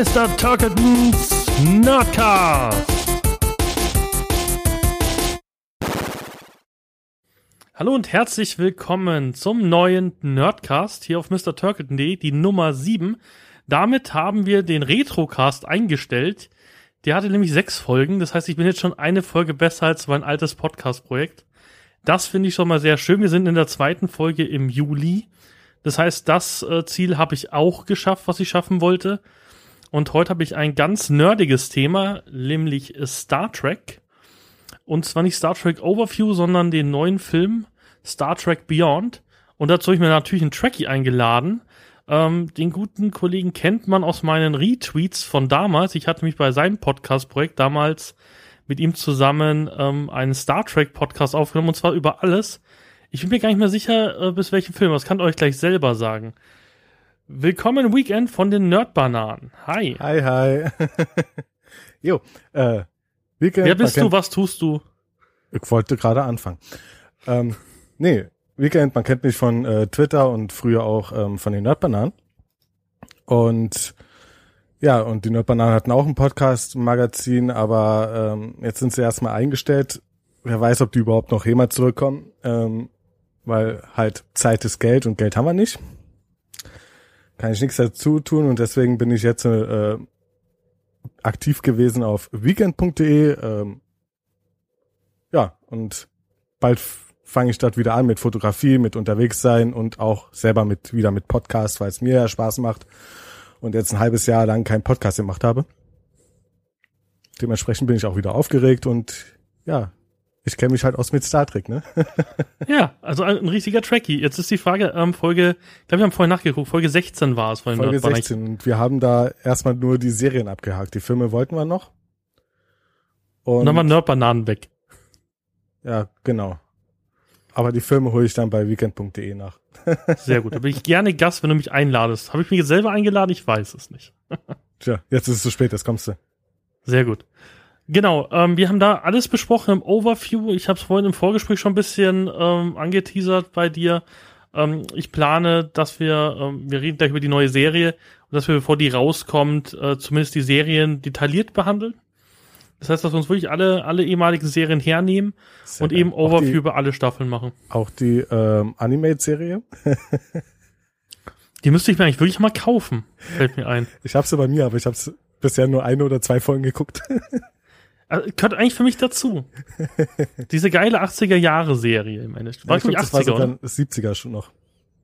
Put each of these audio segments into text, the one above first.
Mr. Turketons Nerdcast. Hallo und herzlich willkommen zum neuen Nerdcast hier auf Mr. Turketon.de, die Nummer 7. Damit haben wir den Retrocast eingestellt. Der hatte nämlich sechs Folgen, das heißt, ich bin jetzt schon eine Folge besser als mein altes Podcast-Projekt. Das finde ich schon mal sehr schön. Wir sind in der zweiten Folge im Juli. Das heißt, das äh, Ziel habe ich auch geschafft, was ich schaffen wollte. Und heute habe ich ein ganz nerdiges Thema, nämlich Star Trek. Und zwar nicht Star Trek Overview, sondern den neuen Film Star Trek Beyond. Und dazu habe ich mir natürlich einen Trekkie eingeladen. Ähm, den guten Kollegen kennt man aus meinen Retweets von damals. Ich hatte mich bei seinem Podcast-Projekt damals mit ihm zusammen ähm, einen Star Trek Podcast aufgenommen und zwar über alles. Ich bin mir gar nicht mehr sicher, äh, bis welchem Film. Das kann euch gleich selber sagen. Willkommen Weekend von den Nerdbananen. Hi. Hi, hi. jo, äh, Weekend. Wer bist du? Was tust du? Ich wollte gerade anfangen. Ähm, nee, Weekend, man kennt mich von äh, Twitter und früher auch ähm, von den Nerdbananen. Und ja, und die Nerdbananen hatten auch ein Podcast-Magazin, aber ähm, jetzt sind sie erstmal eingestellt. Wer weiß, ob die überhaupt noch jemals zurückkommen, ähm, weil halt Zeit ist Geld und Geld haben wir nicht. Kann ich nichts dazu tun und deswegen bin ich jetzt äh, aktiv gewesen auf weekend.de. Ähm, ja, und bald fange ich dort wieder an mit Fotografie, mit unterwegs sein und auch selber mit wieder mit Podcast, weil es mir ja Spaß macht und jetzt ein halbes Jahr lang keinen Podcast gemacht habe. Dementsprechend bin ich auch wieder aufgeregt und ja, ich kenne mich halt aus mit Star Trek, ne? ja, also ein, ein, richtiger Trekkie. Jetzt ist die Frage, ähm, Folge, ich glaube, wir haben vorhin nachgeguckt, Folge 16 war es. Folge 16 und wir haben da erstmal nur die Serien abgehakt. Die Filme wollten wir noch. Und, und dann waren Nerdbananen weg. Ja, genau. Aber die Filme hole ich dann bei weekend.de nach. Sehr gut. Da bin ich gerne Gast, wenn du mich einladest. Habe ich mich selber eingeladen? Ich weiß es nicht. Tja, jetzt ist es zu spät, jetzt kommst du. Sehr gut. Genau, ähm, wir haben da alles besprochen im Overview. Ich habe es vorhin im Vorgespräch schon ein bisschen ähm, angeteasert bei dir. Ähm, ich plane, dass wir, ähm, wir reden gleich über die neue Serie und dass wir, bevor die rauskommt, äh, zumindest die Serien detailliert behandeln. Das heißt, dass wir uns wirklich alle, alle ehemaligen Serien hernehmen Sehr und eben Overview die, über alle Staffeln machen. Auch die ähm, Animate-Serie? die müsste ich mir eigentlich wirklich mal kaufen, fällt mir ein. Ich habe sie bei mir, aber ich habe bisher nur eine oder zwei Folgen geguckt. also, gehört eigentlich für mich dazu. Diese geile 80er-Jahre-Serie im Endeffekt. War ja, ich glaub, 80er, das war sogar 70er schon noch.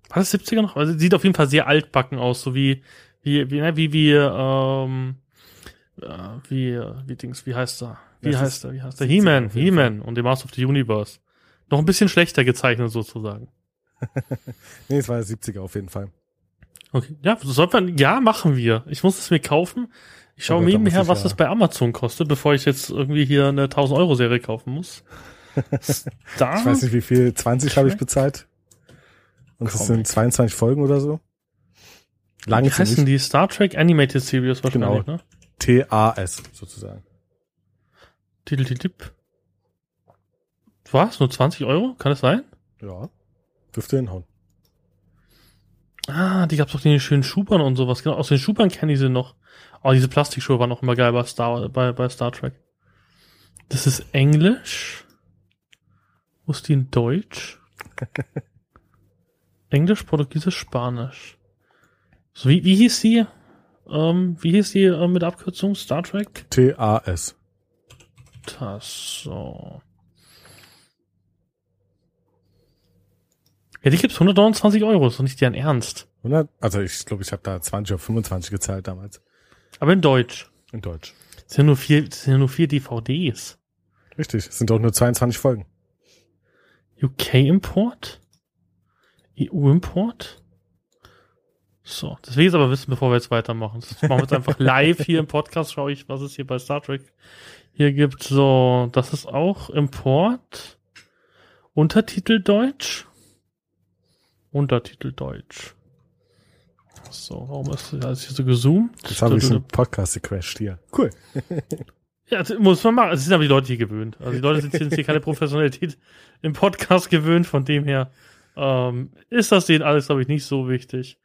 War das 70er noch? Also sieht auf jeden Fall sehr altbacken aus, so wie, wie, wie, ne, wie, wie, ähm, äh, wie, wie Dings, wie heißt er? Wie das heißt er? Wie heißt er? He-Man, He-Man und The Master of the Universe. Noch ein bisschen schlechter gezeichnet sozusagen. nee, es war der 70er auf jeden Fall. Okay, ja, soll man, ja, machen wir. Ich muss es mir kaufen. Ich schaue mir nebenher, was ja. das bei Amazon kostet, bevor ich jetzt irgendwie hier eine 1000 Euro Serie kaufen muss. Star ich weiß nicht, wie viel. 20 habe ich bezahlt. Und es sind 22 Folgen oder so. Lange Wie heißen die Star Trek Animated Series wahrscheinlich, genau. ne? TAS sozusagen. Titel Was? Nur 20 Euro? Kann das sein? Ja. Dürfte hinhauen. Ah, die gab's doch den schönen Schubern und sowas. Genau, aus den Schubern kenne ich sie noch. Oh, diese Plastikschuhe waren auch immer geil bei Star, bei, bei Star Trek. Das ist Englisch. Wo ist die in Deutsch? Englisch, Portugiesisch, Spanisch. So, wie, wie hieß die? Ähm, wie hieß die äh, mit Abkürzung? Star Trek? TAS. Das so. Ja, die gibt's 129 Euro, ist doch nicht deren Ernst. 100? Also ich glaube, ich habe da 20 oder 25 gezahlt damals. Aber in Deutsch. In Deutsch. Es sind nur vier, es sind ja nur vier DVDs. Richtig, es sind doch nur 22 Folgen. UK-Import? EU-Import? So, das will ich jetzt aber wissen, bevor wir jetzt weitermachen. Das machen wir jetzt einfach live hier im Podcast, schaue ich, was es hier bei Star Trek hier gibt. So, das ist auch Import. Untertitel Deutsch. Untertitel Deutsch. So, warum ist das hier so gezoomt? Jetzt habe ich so einen Podcast gecrashed hier. Cool. ja, das muss man machen. Es sind aber die Leute hier gewöhnt. Also die Leute sind hier keine Professionalität im Podcast gewöhnt. Von dem her ähm, ist das denen alles, glaube ich, nicht so wichtig.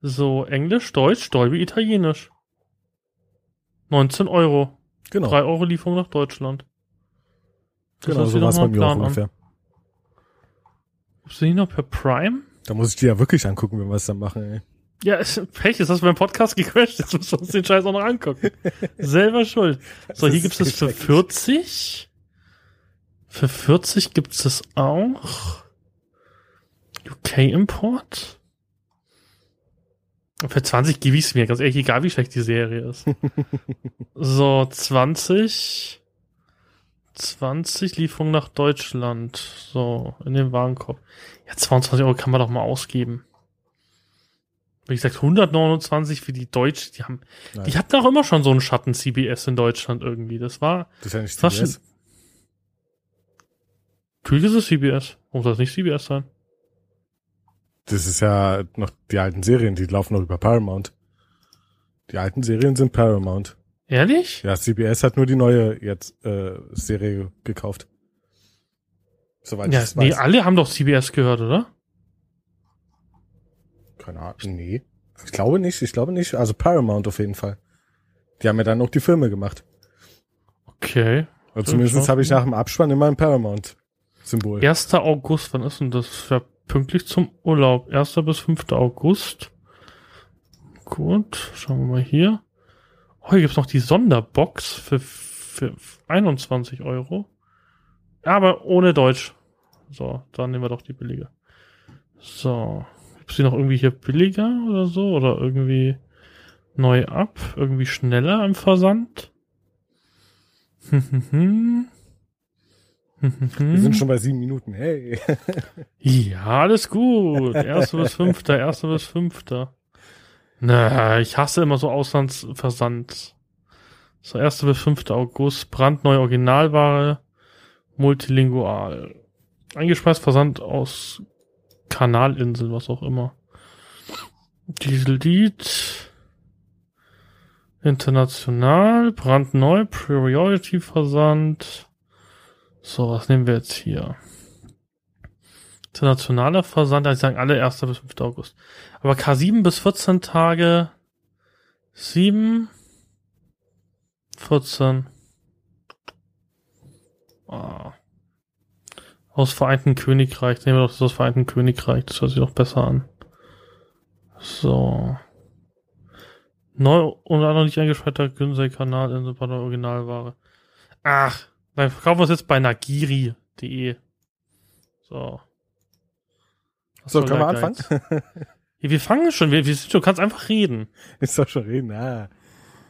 So, Englisch, Deutsch, Dolby, Italienisch. 19 Euro. Genau. 3 Euro Lieferung nach Deutschland. Das genau, so war es bei mir auch Plan an. ungefähr. Gibt's den noch per Prime? Da muss ich dir ja wirklich angucken, wenn wir es dann machen, ey. Ja, ist, Pech, ist das beim Podcast gecrashed. Jetzt müssen wir uns den Scheiß auch noch angucken. Selber schuld. So, Das hier gibt's es für schrecklich. 40. Für 40 gibt's es auch. UK-Import. Für 20 gebe ich's mir, ganz ehrlich, egal wie schlecht die Serie ist. so, 20. 20 Lieferung nach Deutschland. So, in den Warenkorb. Ja, 22 Euro kann man doch mal ausgeben. Wie gesagt, 129 für die Deutsch, die haben, Nein. die hatten auch immer schon so einen Schatten CBS in Deutschland irgendwie. Das war, Das ist ja nicht CBS. schon, natürlich ist es CBS. Warum soll es nicht CBS sein? Das ist ja noch die alten Serien, die laufen noch über Paramount. Die alten Serien sind Paramount. Ehrlich? Ja, CBS hat nur die neue jetzt äh, Serie gekauft. Soweit Ja, ich nee, weiß. alle haben doch CBS gehört, oder? Keine Ahnung. Nee. Ich glaube nicht, ich glaube nicht. Also Paramount auf jeden Fall. Die haben ja dann auch die Filme gemacht. Okay. Also zumindest habe ich nach dem Abspann immer ein Paramount-Symbol. 1. August, wann ist denn das? Ja, pünktlich zum Urlaub. 1. bis 5. August. Gut, schauen wir mal hier. Oh, hier gibt's noch die Sonderbox für, für 21 Euro. Aber ohne Deutsch. So, dann nehmen wir doch die billige. So. Gibt's die noch irgendwie hier billiger oder so? Oder irgendwie neu ab? Irgendwie schneller im Versand? Wir sind schon bei sieben Minuten. Hey. Ja, alles gut. Erste bis fünfter, erste bis fünfter. Na, ich hasse immer so Auslandsversand. So, erste bis fünfter August, brandneue Originalware, multilingual. Eingespeist Versand aus Kanalinsel, was auch immer. Diesellied. International, brandneu, Priority Versand. So, was nehmen wir jetzt hier? Internationaler Versand, also sagen alle 1. bis 5. August. Aber K7 bis 14 Tage 7 14 ah. Aus Vereinten Königreich. Nehmen wir doch das aus Vereinten Königreich. Das hört sich doch besser an. So. Neu und noch nicht eingespeicherter günstige Kanal in der Originalware. Ach, dann verkaufen wir es jetzt bei nagiri.de. So. Was So, können wir anfangen? Ja, wir fangen schon. Wir, wir sind, du kannst einfach reden. Ich soll schon reden. Ah.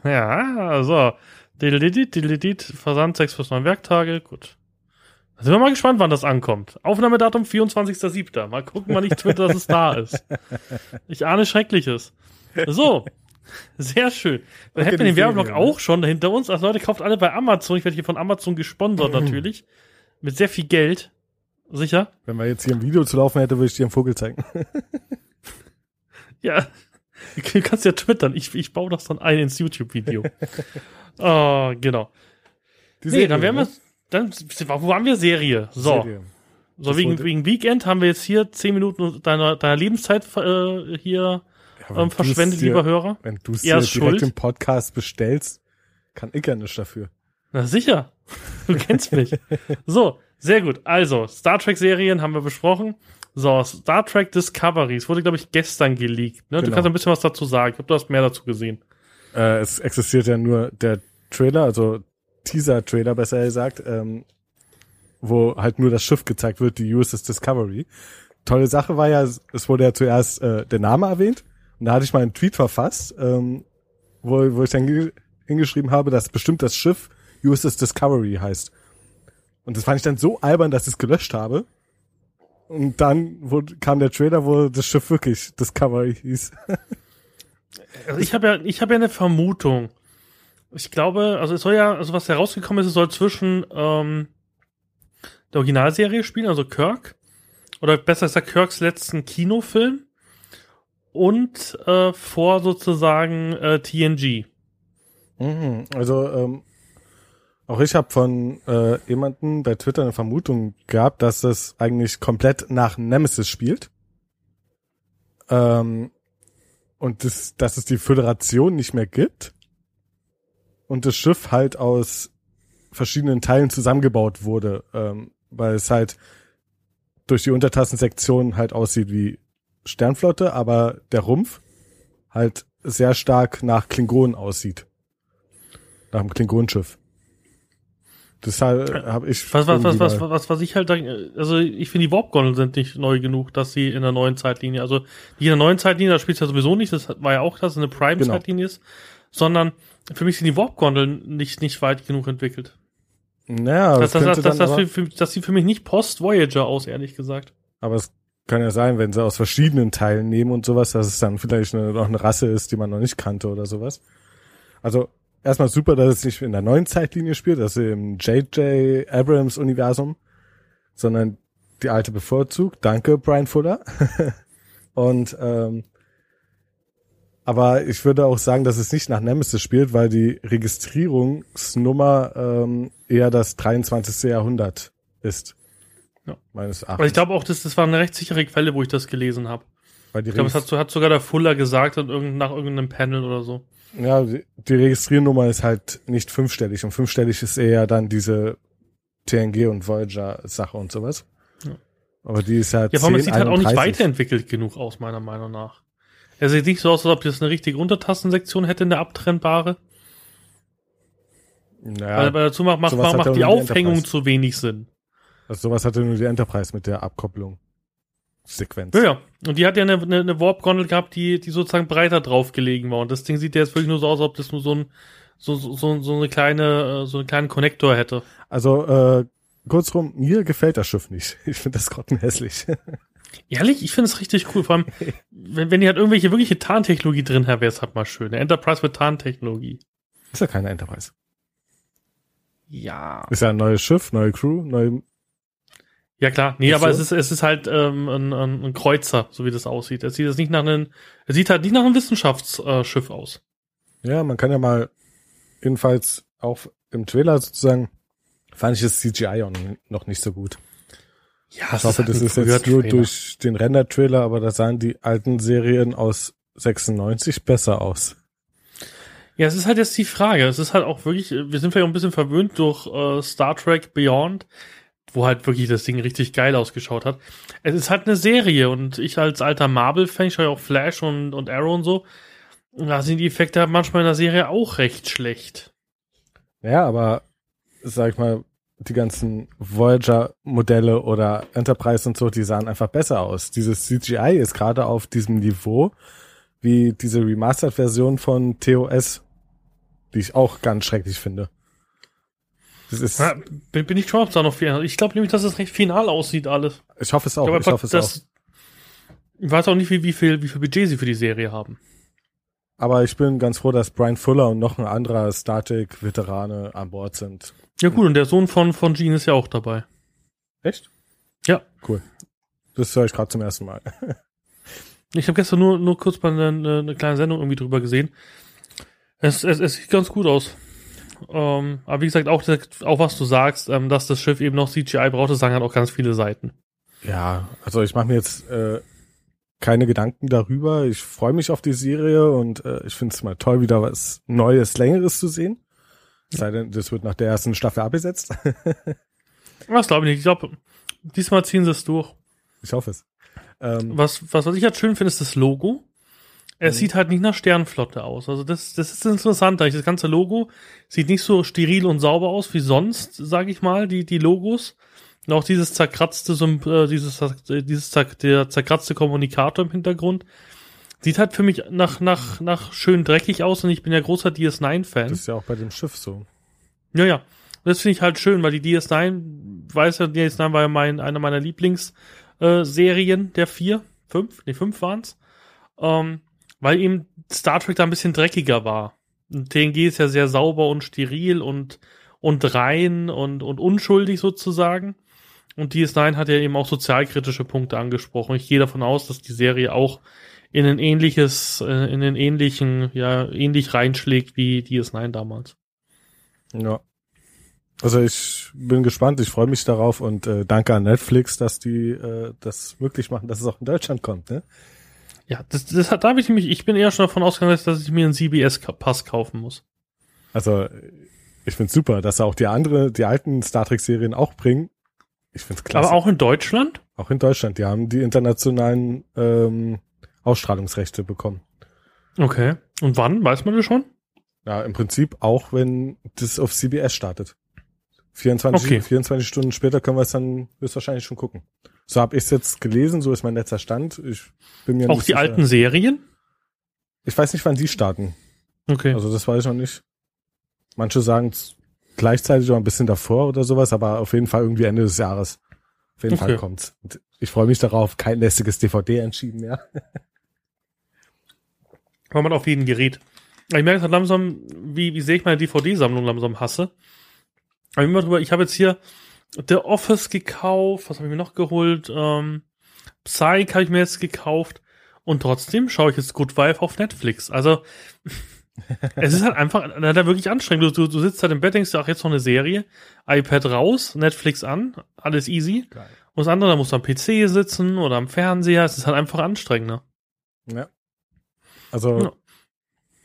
Ja, so. Versand 6 bis 9 Werktage. Gut. Sind wir mal gespannt, wann das ankommt. Aufnahmedatum 24.07. Mal gucken, wann ich twitter, dass es da ist. Ich ahne Schreckliches. So. Sehr schön. Dann Okay, hätten wir den Werbeblock Serie, ne? auch schon hinter uns. Also Leute, kauft alle bei Amazon. Ich werde hier von Amazon gesponsert natürlich. Mit sehr viel Geld. Sicher? Wenn wir jetzt hier ein Video zu laufen hätte, würde ich dir einen Vogel zeigen. Ja, du kannst ja twittern. Ich, ich baue das dann ein ins YouTube-Video. oh, genau. Die Nee, dann wären ne? Dann, wo waren wir Serie? So, Serie. so Das wegen, wegen Weekend haben wir jetzt hier zehn Minuten deiner, deiner Lebenszeit äh, hier Ja, ähm, verschwendet, dir- lieber Hörer. Wenn du es dir direkt schuld. im Podcast bestellst, kann ich ja nichts dafür. Na sicher, du kennst mich. So, sehr gut. Also, Star Trek-Serien haben wir besprochen. So, Star Trek Discovery. Es wurde, glaube ich, gestern geleakt. Ne? Du Genau. kannst ein bisschen was dazu sagen. Ich glaube, du hast mehr dazu gesehen. Äh, es existiert ja nur der Trailer, also Teaser-Trailer besser gesagt, ähm, wo halt nur das Schiff gezeigt wird, die USS Discovery. Tolle Sache war ja, es wurde ja zuerst äh, der Name erwähnt und da hatte ich mal einen Tweet verfasst, ähm, wo, wo ich dann ge- hingeschrieben habe, dass bestimmt das Schiff USS Discovery heißt. Und das fand ich dann so albern, dass ich es gelöscht habe. Und dann wurde, kam der Trailer, wo das Schiff wirklich Discovery hieß. Ich habe ja, ich habe ja eine Vermutung. Ich glaube, also es soll ja, also was herausgekommen ist, es soll zwischen ähm, der Originalserie spielen, also Kirk, oder besser gesagt Kirks letzten Kinofilm und äh, vor sozusagen äh, TNG. Mhm, Also ähm, auch ich habe von äh, jemanden bei Twitter eine Vermutung gehabt, dass das eigentlich komplett nach Nemesis spielt. Ähm, und das, dass es die Föderation nicht mehr gibt. Und das Schiff halt aus verschiedenen Teilen zusammengebaut wurde, ähm, weil es halt durch die Untertassensektion halt aussieht wie Sternflotte, aber der Rumpf halt sehr stark nach Klingonen aussieht. Nach dem Klingonenschiff. Deshalb habe ich. Was, was, was, was, was, was ich halt, also ich finde die Warp-Gondeln sind nicht neu genug, dass sie in der neuen Zeitlinie, also die in der neuen Zeitlinie, da spielt es ja sowieso nicht, das war ja auch, dass es eine Prime-Zeitlinie genau. ist, sondern für mich sind die Warp-Gondeln nicht, nicht weit genug entwickelt. Naja, das, das, das, das, das, für, für, das sieht für mich nicht Post-Voyager aus, ehrlich gesagt. Aber es kann ja sein, wenn sie aus verschiedenen Teilen nehmen und sowas, dass es dann vielleicht eine, noch eine Rasse ist, die man noch nicht kannte oder sowas. Also erstmal super, dass es nicht in der neuen Zeitlinie spielt, also im J.J. Abrams Universum, sondern die alte bevorzugt. Danke, Brian Fuller. und ähm, aber ich würde auch sagen, dass es nicht nach Nemesis spielt, weil die Registrierungsnummer ähm, eher das 23. Jahrhundert ist. Ja. Meines Erachtens. Aber ich glaube auch, dass das war eine recht sichere Quelle, wo ich das gelesen habe. ich glaube, das hat, hat, sogar der Fuller gesagt nach irgendeinem Panel oder so. Ja, die, die Registriernummer ist halt nicht fünfstellig und fünfstellig ist eher dann diese TNG und Voyager Sache und sowas. Ja. Aber die ist halt. Ja, aber es sieht halt auch nicht weiterentwickelt genug aus, meiner Meinung nach. Er sieht nicht so aus, als ob das eine richtige Untertassensektion hätte, eine abtrennbare. Naja, Weil, weil dazu macht, macht, macht die Aufhängung die zu wenig Sinn. Also sowas hatte nur die Enterprise mit der Abkopplung. Sequenz. Ja, ja. Und die hat ja eine, eine, eine Warp-Gondel gehabt, die, die sozusagen breiter drauf gelegen war. Und das Ding sieht ja jetzt wirklich nur so aus, als ob das nur so ein, so, so, so eine kleine, äh, so einen kleinen Konnektor hätte. Also, äh, kurzrum, mir gefällt das Schiff nicht. Ich finde das grottenhässlich. Ehrlich, ich finde es richtig cool. Vor allem, wenn, wenn die halt irgendwelche wirkliche Tarntechnologie drin hat, wäre es halt mal schön. Eine Enterprise mit Tarntechnologie. Ist ja keine Enterprise. Ja. Ist ja ein neues Schiff, neue Crew, neue ja klar, nee, aber so? es ist es ist halt ähm, ein, ein Kreuzer, so wie das aussieht. Es sieht jetzt nicht nach einem, es sieht halt nicht nach einem Wissenschaftsschiff aus. Ja, man kann ja mal jedenfalls auch im Trailer sozusagen fand ich das CGI auch noch nicht so gut. Ja, ich hoffe, das ist jetzt nur durch den Render-Trailer, aber da sahen die alten Serien aus 96 besser aus. Ja, es ist halt jetzt die Frage. Es ist halt auch wirklich, wir sind vielleicht auch ein bisschen verwöhnt durch äh, Star Trek Beyond wo halt wirklich das Ding richtig geil ausgeschaut hat. Es ist halt eine Serie und ich als alter Marvel-Fan, ich schaue ja auch Flash und, und Arrow und so, da sind die Effekte halt manchmal in der Serie auch recht schlecht. Ja, aber sag ich mal, die ganzen Voyager-Modelle oder Enterprise und so, die sahen einfach besser aus. Dieses CGI ist gerade auf diesem Niveau wie diese Remastered-Version von TOS, die ich auch ganz schrecklich finde. Das ist ja, bin, bin ich schon, ob da noch viel. Ich glaube nämlich, dass es recht final aussieht alles. Ich hoffe es auch. Ich, ich hoffe es auch. Ich weiß auch nicht, wie, wie viel, wie viel Budget sie für die Serie haben. Aber ich bin ganz froh, dass Brian Fuller und noch ein anderer Static-Veterane an Bord sind. Ja gut, und der Sohn von, von Gene ist ja auch dabei. Echt? Ja. Cool. Das höre ich gerade zum ersten Mal. ich habe gestern nur, nur kurz mal eine, eine kleine Sendung irgendwie drüber gesehen. Es, es, es sieht ganz gut aus. Ähm, aber wie gesagt, auch, auch was du sagst, ähm, dass das Schiff eben noch CGI braucht, das sagen halt auch ganz viele Seiten. Ja, also ich mache mir jetzt äh, keine Gedanken darüber. Ich freue mich auf die Serie und äh, ich finde es mal toll, wieder was Neues, Längeres zu sehen. Sei denn, das wird nach der ersten Staffel abgesetzt. das glaube ich nicht. Ich glaube, diesmal ziehen sie es durch. Ich hoffe es. Ähm, was, was, was ich halt schön finde, ist das Logo. Es mhm. sieht halt nicht nach Sternflotte aus. Also das, das ist interessant. Das ganze Logo sieht nicht so steril und sauber aus wie sonst, sage ich mal, die, die Logos. Und auch dieses zerkratzte, äh, dieses, dieses der zerkratzte Kommunikator im Hintergrund. Sieht halt für mich nach, nach, nach schön dreckig aus und ich bin ja großer DS9-Fan. Das ist ja auch bei dem Schiff so. Ja, ja. Das finde ich halt schön, weil die DS9, weiß ja, DS9 war ja mein, einer meiner Lieblingsserien äh, der vier, fünf, nee, fünf waren's. Ähm, weil eben Star Trek da ein bisschen dreckiger war. Und TNG ist ja sehr sauber und steril und, und rein und, und unschuldig sozusagen. Und DS9 hat ja eben auch sozialkritische Punkte angesprochen. Ich gehe davon aus, dass die Serie auch in ein ähnliches, äh, in den ähnlichen, ja, ähnlich reinschlägt wie DS9 damals. Ja. Also ich bin gespannt, ich freue mich darauf und äh, danke an Netflix, dass die äh, das möglich machen, dass es auch in Deutschland kommt, ne? Ja, das, das hat, da habe ich mich, ich bin eher schon davon ausgegangen, dass ich mir einen CBS-Pass kaufen muss. Also ich find's super, dass er auch die andere, die alten Star Trek Serien auch bringen. Ich find's klasse. Aber auch in Deutschland? Auch in Deutschland. Die haben die internationalen ähm, Ausstrahlungsrechte bekommen. Okay. Und wann? Weiß man das schon? Ja, im Prinzip auch, wenn das auf CBS startet. 24, Okay. 24 Stunden später können wir es dann höchstwahrscheinlich schon gucken. So habe ich es jetzt gelesen, so ist mein letzter Stand. Ich bin mir auch nicht die sicher. alten Serien? Ich weiß nicht, wann die starten. Okay. Also das weiß ich noch nicht. Manche sagen es gleichzeitig oder ein bisschen davor oder sowas, aber auf jeden Fall irgendwie Ende des Jahres. Auf jeden Okay. Fall kommt's. Und ich freue mich darauf, kein lästiges DVD entschieden mehr. War man auf jedem Gerät. Ich merke halt langsam, wie, wie sehr ich meine DVD-Sammlung langsam hasse. Aber immer drüber, ich habe jetzt hier The Office gekauft, was habe ich mir noch geholt? Ähm, Psych habe ich mir jetzt gekauft und trotzdem schaue ich jetzt Good Wife auf Netflix. Also es ist halt einfach da wirklich anstrengend. Du, du, du sitzt halt im Bett, denkst du, ach, jetzt noch eine Serie, iPad raus, Netflix an, alles easy. Geil. Und das andere, da musst du am PC sitzen oder am Fernseher. Es ist halt einfach anstrengender. Ja. Also Ja.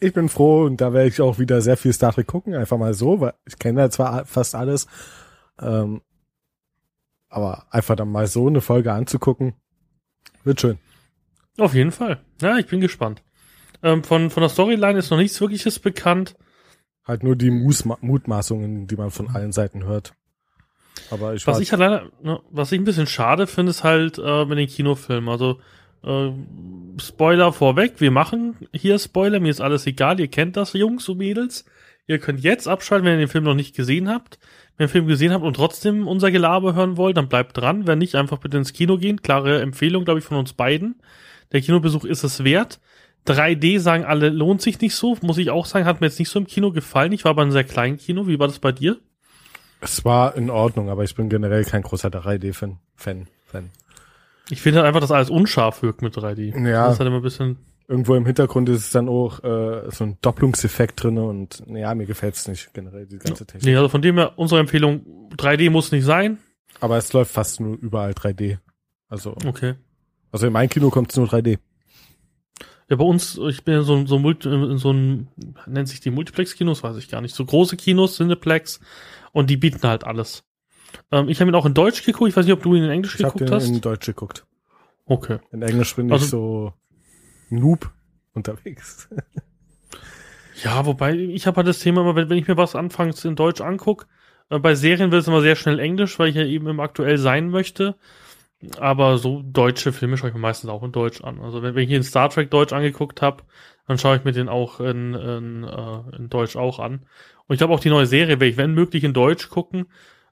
ich bin froh und da werde ich auch wieder sehr viel Star Trek gucken, einfach mal so, weil ich kenne ja zwar fast alles, ähm, aber einfach dann mal so eine Folge anzugucken, wird schön. Auf jeden Fall. Ja, ich bin gespannt. Ähm, von, von der Storyline ist noch nichts wirkliches bekannt. Halt nur die Musma Mutmaßungen, die man von allen Seiten hört. Aber ich Was ich halt leider, ne, was ich ein bisschen schade finde, ist halt äh, mit den Kinofilmen. Also äh, Spoiler vorweg, wir machen hier Spoiler, mir ist alles egal, ihr kennt das, Jungs und Mädels. Ihr könnt jetzt abschalten, wenn ihr den Film noch nicht gesehen habt. Wenn ihr den Film gesehen habt und trotzdem unser Gelaber hören wollt, dann bleibt dran. Wenn nicht, einfach bitte ins Kino gehen. Klare Empfehlung, glaube ich, von uns beiden. Der Kinobesuch ist es wert. 3D sagen alle, lohnt sich nicht so. Muss ich auch sagen, hat mir jetzt nicht so im Kino gefallen. Ich war bei einem sehr kleinen Kino. Wie war das bei dir? es war in Ordnung, aber ich bin generell kein großer 3D-Fan. Fan, Fan. Ich finde halt einfach, dass alles unscharf wirkt mit 3D. Ja. Das ist halt immer ein bisschen. Irgendwo im Hintergrund ist es dann auch äh, so ein Doppelungseffekt drinne und ja, mir gefällt's nicht generell die ganze Technik. Nee, also von dem her, unsere Empfehlung, 3D muss nicht sein. Aber es läuft fast nur überall 3D. Also, Okay. also in mein Kino kommt's nur 3D. Ja, bei uns, ich bin in so, so, Multi, in so ein, nennt sich die Multiplex-Kinos, weiß ich gar nicht. So große Kinos, Cineplex, und die bieten halt alles. Ähm, ich habe ihn auch in Deutsch geguckt, ich weiß nicht, ob du ihn in Englisch Ich habe geguckt den hast. in Deutsch geguckt. okay. In Englisch bin Also- ich so Noob unterwegs. Ja, wobei, ich habe halt das Thema immer, wenn, wenn ich mir was anfangs in Deutsch anguck, äh, bei Serien wird es immer sehr schnell Englisch, weil ich ja eben im aktuell sein möchte. Aber so deutsche Filme schaue ich mir meistens auch in Deutsch an. Also wenn, wenn ich hier in Star Trek Deutsch angeguckt habe, dann schaue ich mir den auch in, in, äh, in Deutsch auch an. Und ich glaube auch die neue Serie werde ich, wenn möglich, in Deutsch gucken,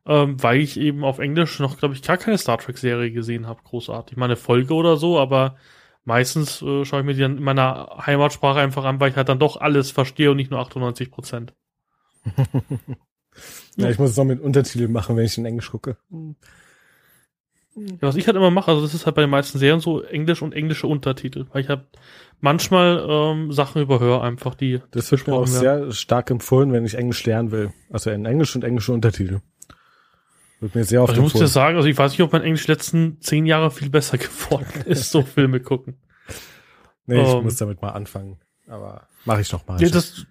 ähm, weil ich eben auf Englisch noch, glaube ich, gar keine Star Trek Serie gesehen habe, großartig. Mal eine Folge oder so, aber meistens äh, schaue ich mir die dann in meiner Heimatsprache einfach an, weil ich halt dann doch alles verstehe und nicht nur 98 Prozent. Ja, ich muss es noch mit Untertiteln machen, wenn ich in Englisch gucke. Ja, was ich halt immer mache, also das ist halt bei den meisten Serien so Englisch und englische Untertitel, weil ich halt manchmal ähm, Sachen überhöre einfach, die Das wird mir auch werden. sehr stark empfohlen, wenn ich Englisch lernen will. Also in Englisch und englische Untertitel. Wird mir sehr oft Also ich muss dir sagen, also ich weiß nicht, ob mein Englisch letzten zehn Jahre viel besser geworden ist, so Filme gucken. Nee, ich ähm, muss damit mal anfangen. Aber mache ich noch mal. Ja, das,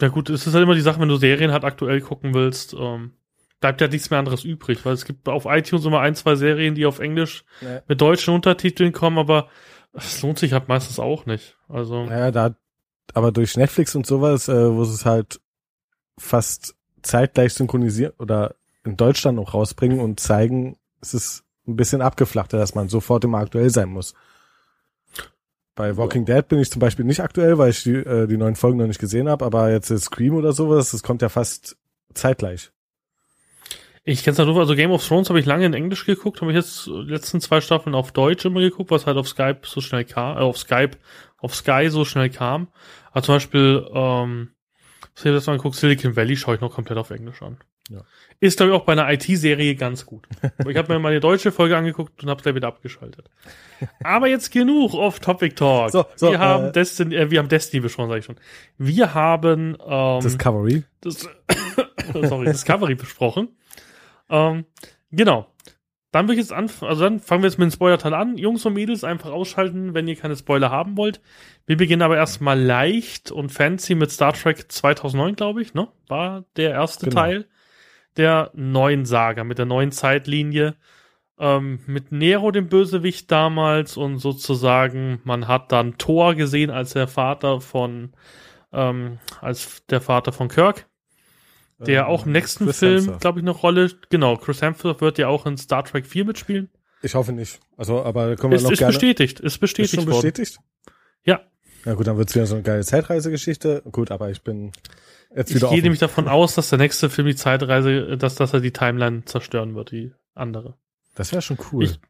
ja gut, es ist halt immer die Sache, wenn du Serien halt aktuell gucken willst, ähm, bleibt ja nichts mehr anderes übrig, weil es gibt auf iTunes immer ein, zwei Serien, die auf Englisch Ja. mit deutschen Untertiteln kommen, aber es lohnt sich halt meistens auch nicht. Also, Ja, da, aber durch Netflix und sowas, äh, wo es halt fast zeitgleich synchronisieren oder in Deutschland auch rausbringen und zeigen, es ist ein bisschen abgeflachter, dass man sofort immer aktuell sein muss. Bei Walking Dead bin ich zum Beispiel nicht aktuell, weil ich die, äh, die neuen Folgen noch nicht gesehen habe, aber jetzt Scream oder sowas, das kommt ja fast zeitgleich. Ich kenn's halt nur, also Game of Thrones habe ich lange in Englisch geguckt, habe ich jetzt die letzten zwei Staffeln auf Deutsch immer geguckt, was halt auf Skype so schnell kam, äh, auf Skype, auf Sky so schnell kam. Aber zum Beispiel, ähm, was ich das mal geguckt, Silicon Valley schaue ich noch komplett auf Englisch an. Ja. Ist, glaube ich, auch bei einer IT-Serie ganz gut. Ich habe mir mal die deutsche Folge angeguckt und habe da wieder abgeschaltet. Aber jetzt genug Off-Topic-Talk. So, so, wir haben äh, Destiny, äh, wir haben Destiny besprochen, sage ich schon. Wir haben ähm, Discovery. das, sorry, Discovery besprochen. Ähm, genau. dann würde ich jetzt anfangen, also dann fangen wir jetzt mit dem Spoiler-Teil an. Jungs und Mädels, einfach ausschalten, wenn ihr keine Spoiler haben wollt. Wir beginnen aber erstmal leicht und fancy mit Star Trek 2009, glaube ich, ne? War der erste Genau. Teil der neuen Saga, mit der neuen Zeitlinie. Ähm, mit Nero, dem Bösewicht damals, und sozusagen, man hat dann Thor gesehen als der Vater von, ähm, als der Vater von Kirk. Der Ähm, auch im nächsten Chris Film, glaube ich, eine Rolle. Genau, Chris Hemsworth wird ja auch in Star Trek 4 mitspielen. Ich hoffe nicht. Also, aber da können wir Ist, noch ist gerne. bestätigt, ist ist bestätigt schon worden. bestätigt? Ja, Na gut, dann wird's wieder so eine geile Zeitreisegeschichte. Gut, aber ich bin jetzt ich gehe offen. nämlich davon aus, dass der nächste Film die Zeitreise, dass, dass er die Timeline zerstören wird, die andere. Das wäre schon cool. Ich-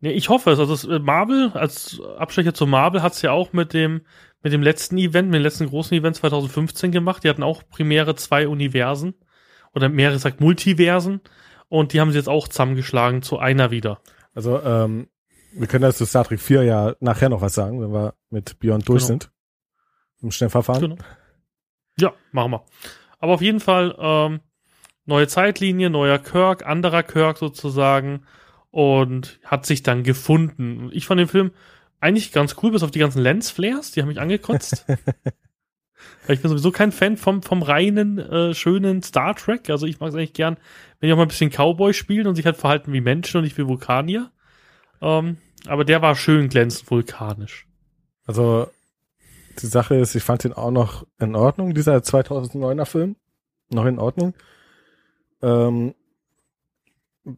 Nee, ich hoffe es. Also äh, Marvel, als Abstecher zu Marvel, hat's ja auch mit dem, mit dem letzten Event, mit dem letzten großen Event 2015 gemacht. Die hatten auch primäre zwei Universen oder mehrere sagt Multiversen und die haben sie jetzt auch zusammengeschlagen zu einer wieder. Also, ähm, wir können das zu Star Trek 4 ja nachher noch was sagen, wenn wir mit Beyond durch Genau. sind. Im Schnellverfahren. Genau. Ja, machen wir. Aber auf jeden Fall ähm, neue Zeitlinie, neuer Kirk, anderer Kirk sozusagen und hat sich dann gefunden. Und Ich fand den Film eigentlich ganz cool, bis auf die ganzen Lensflares, die haben mich angekotzt. Weil ich bin sowieso kein Fan vom, vom reinen, äh, schönen Star Trek. Also ich mag es eigentlich gern, wenn die auch mal ein bisschen Cowboy spielen und sich halt verhalten wie Menschen und nicht wie Vulkanier. Ähm, aber der war schön glänzend vulkanisch. Also, die Sache ist, ich fand den auch noch in Ordnung, dieser 2009er Film. Noch in Ordnung. Ähm,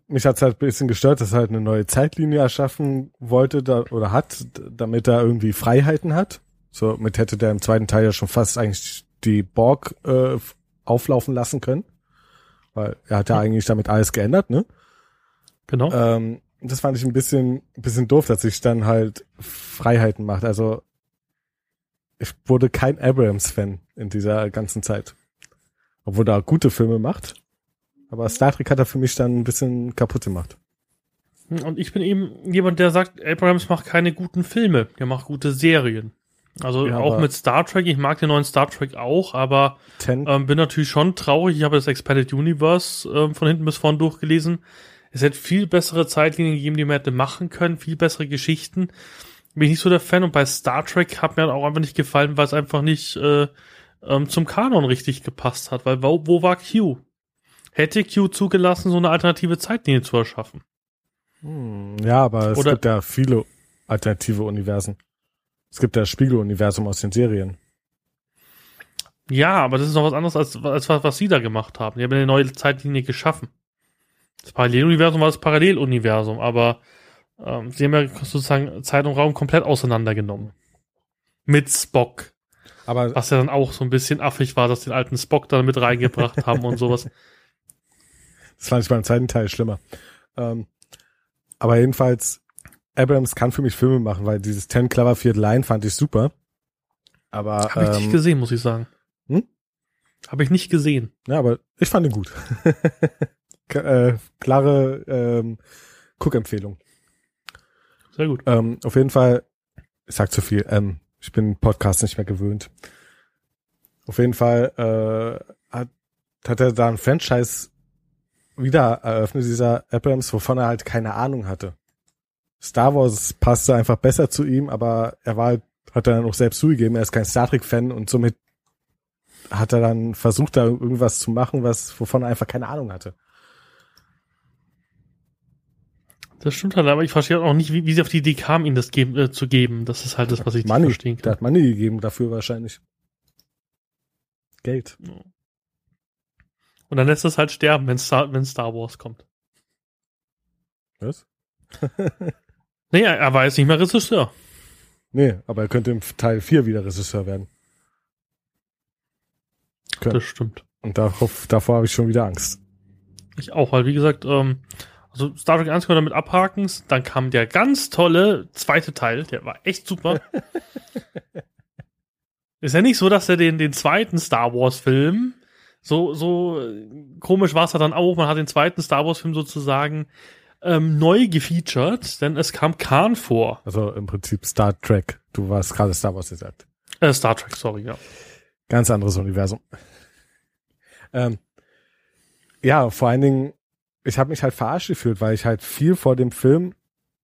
mich hat's halt ein bisschen gestört, dass er halt eine neue Zeitlinie erschaffen wollte da, oder hat, damit er irgendwie Freiheiten hat. So, mit hätte der im zweiten Teil ja schon fast eigentlich die Borg äh, auflaufen lassen können. Weil er hat ja Ja. eigentlich damit alles geändert, ne? Genau. Ähm, das fand ich ein bisschen, ein bisschen doof, dass sich dann halt Freiheiten macht. Also ich wurde kein Abrams-Fan in dieser ganzen Zeit. Obwohl er gute Filme macht. Aber Star Trek hat er für mich dann ein bisschen kaputt gemacht. Und ich bin eben jemand, der sagt, Abrams macht keine guten Filme, der macht gute Serien. Also Ja, auch mit Star Trek, ich mag den neuen Star Trek auch, aber ähm, bin natürlich schon traurig. Ich habe das Expanded Universe ähm, von hinten bis vorn durchgelesen. Es hätte viel bessere Zeitlinien gegeben, die man hätte machen können, viel bessere Geschichten. Bin ich nicht so der Fan und bei Star Trek hat mir auch einfach nicht gefallen, weil es einfach nicht äh, ähm, zum Kanon richtig gepasst hat. Weil wo, wo war Q? Hätte Q zugelassen, so eine alternative Zeitlinie zu erschaffen? Hm, ja, aber es Oder- gibt ja viele alternative Universen. Es gibt ja das Spiegeluniversum aus den Serien. Ja, aber das ist noch was anderes als, als was, was sie da gemacht haben. Die haben eine neue Zeitlinie geschaffen. Das Paralleluniversum war das Paralleluniversum, aber ähm, sie haben ja sozusagen Zeit und Raum komplett auseinandergenommen. Mit Spock. Aber Was ja dann auch so ein bisschen affig war, dass den alten Spock da mit reingebracht haben und sowas. Das fand ich beim zweiten Teil schlimmer. Ähm, aber jedenfalls, Abrams kann für mich Filme machen, weil dieses Ten Cloverfield Line fand ich super. Aber, Habe ich nicht ähm, gesehen, muss ich sagen. Hm? Habe ich nicht gesehen. ja, aber ich fand ihn gut. Äh, klare ähm, Guckempfehlung. Sehr gut. Ähm, auf jeden Fall, ich sag zu viel, ähm, ich bin Podcast nicht mehr gewöhnt. Auf jeden Fall äh, hat, hat er da ein Franchise wieder eröffnet, dieser Abrams, wovon er halt keine Ahnung hatte. Star Wars passte einfach besser zu ihm, aber er war halt, hat er dann auch selbst zugegeben, er ist kein Star Trek-Fan und somit hat er dann versucht, da irgendwas zu machen, was, wovon er einfach keine Ahnung hatte. Das stimmt halt, aber ich verstehe auch nicht, wie, wie sie auf die Idee kamen, ihn das geben, äh, zu geben. Das ist halt das, was ich nicht Money, verstehen der kann. hat Money gegeben dafür wahrscheinlich. Geld. Und dann lässt es halt sterben, wenn Star, wenn Star Wars kommt. Was? Nee, er, er war jetzt nicht mehr Regisseur. Nee, aber er könnte im Teil 4 wieder Regisseur werden. Ja. Das stimmt. Und darauf, davor habe ich schon wieder Angst. Ich auch, weil wie gesagt, ähm, also Star Trek 1 können wir damit abhaken. Dann kam der ganz tolle zweite Teil, der war echt super. Ist ja nicht so, dass er den, den zweiten Star Wars Film so, so äh, komisch war es ja dann auch. Man hat den zweiten Star Wars Film sozusagen ähm, neu gefeatured, denn es kam Khan vor. Also im Prinzip Star Trek. Du warst gerade Star Wars gesagt. Äh, Star Trek, sorry, ja. Ganz anderes Universum. Ähm, ja, vor allen Dingen, ich habe mich halt verarscht gefühlt, weil ich halt viel vor dem Film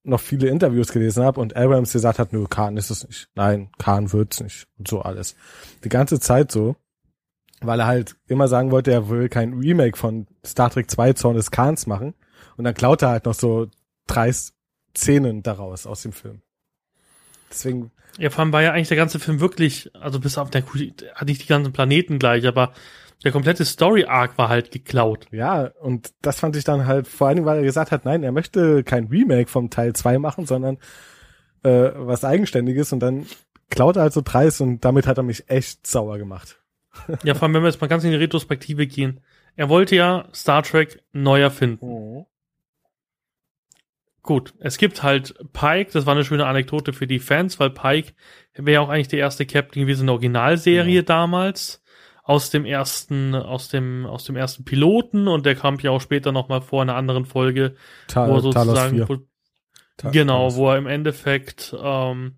noch viele Interviews gelesen habe und Abrams gesagt hat, nur Khan ist es nicht. Nein, Khan wird's nicht und so alles. Die ganze Zeit so, weil er halt immer sagen wollte, er will kein Remake von Star Trek 2 Zorn des Khans machen und dann klaut er halt noch so drei Szenen daraus aus dem Film. Deswegen Ja, vor allem war ja eigentlich der ganze Film wirklich, also bis auf der hatte ich die ganzen Planeten gleich, aber der komplette Story-Arc war halt geklaut. Ja, und das fand ich dann halt, vor allem, weil er gesagt hat, nein, er möchte kein Remake vom Teil 2 machen, sondern äh, was Eigenständiges und dann klaut er halt so dreist und damit hat er mich echt sauer gemacht. Ja, vor allem, wenn wir jetzt mal ganz in die Retrospektive gehen. Er wollte ja Star Trek neu erfinden. Mhm. Gut, es gibt halt Pike, das war eine schöne Anekdote für die Fans, weil Pike wäre auch eigentlich der erste Captain gewesen in der Originalserie Ja. damals aus dem ersten aus dem aus dem ersten Piloten und der kam ja auch später noch mal vor in einer anderen Folge, Ta wo er sozusagen 4. wo, genau, Talos. wo er im Endeffekt ähm,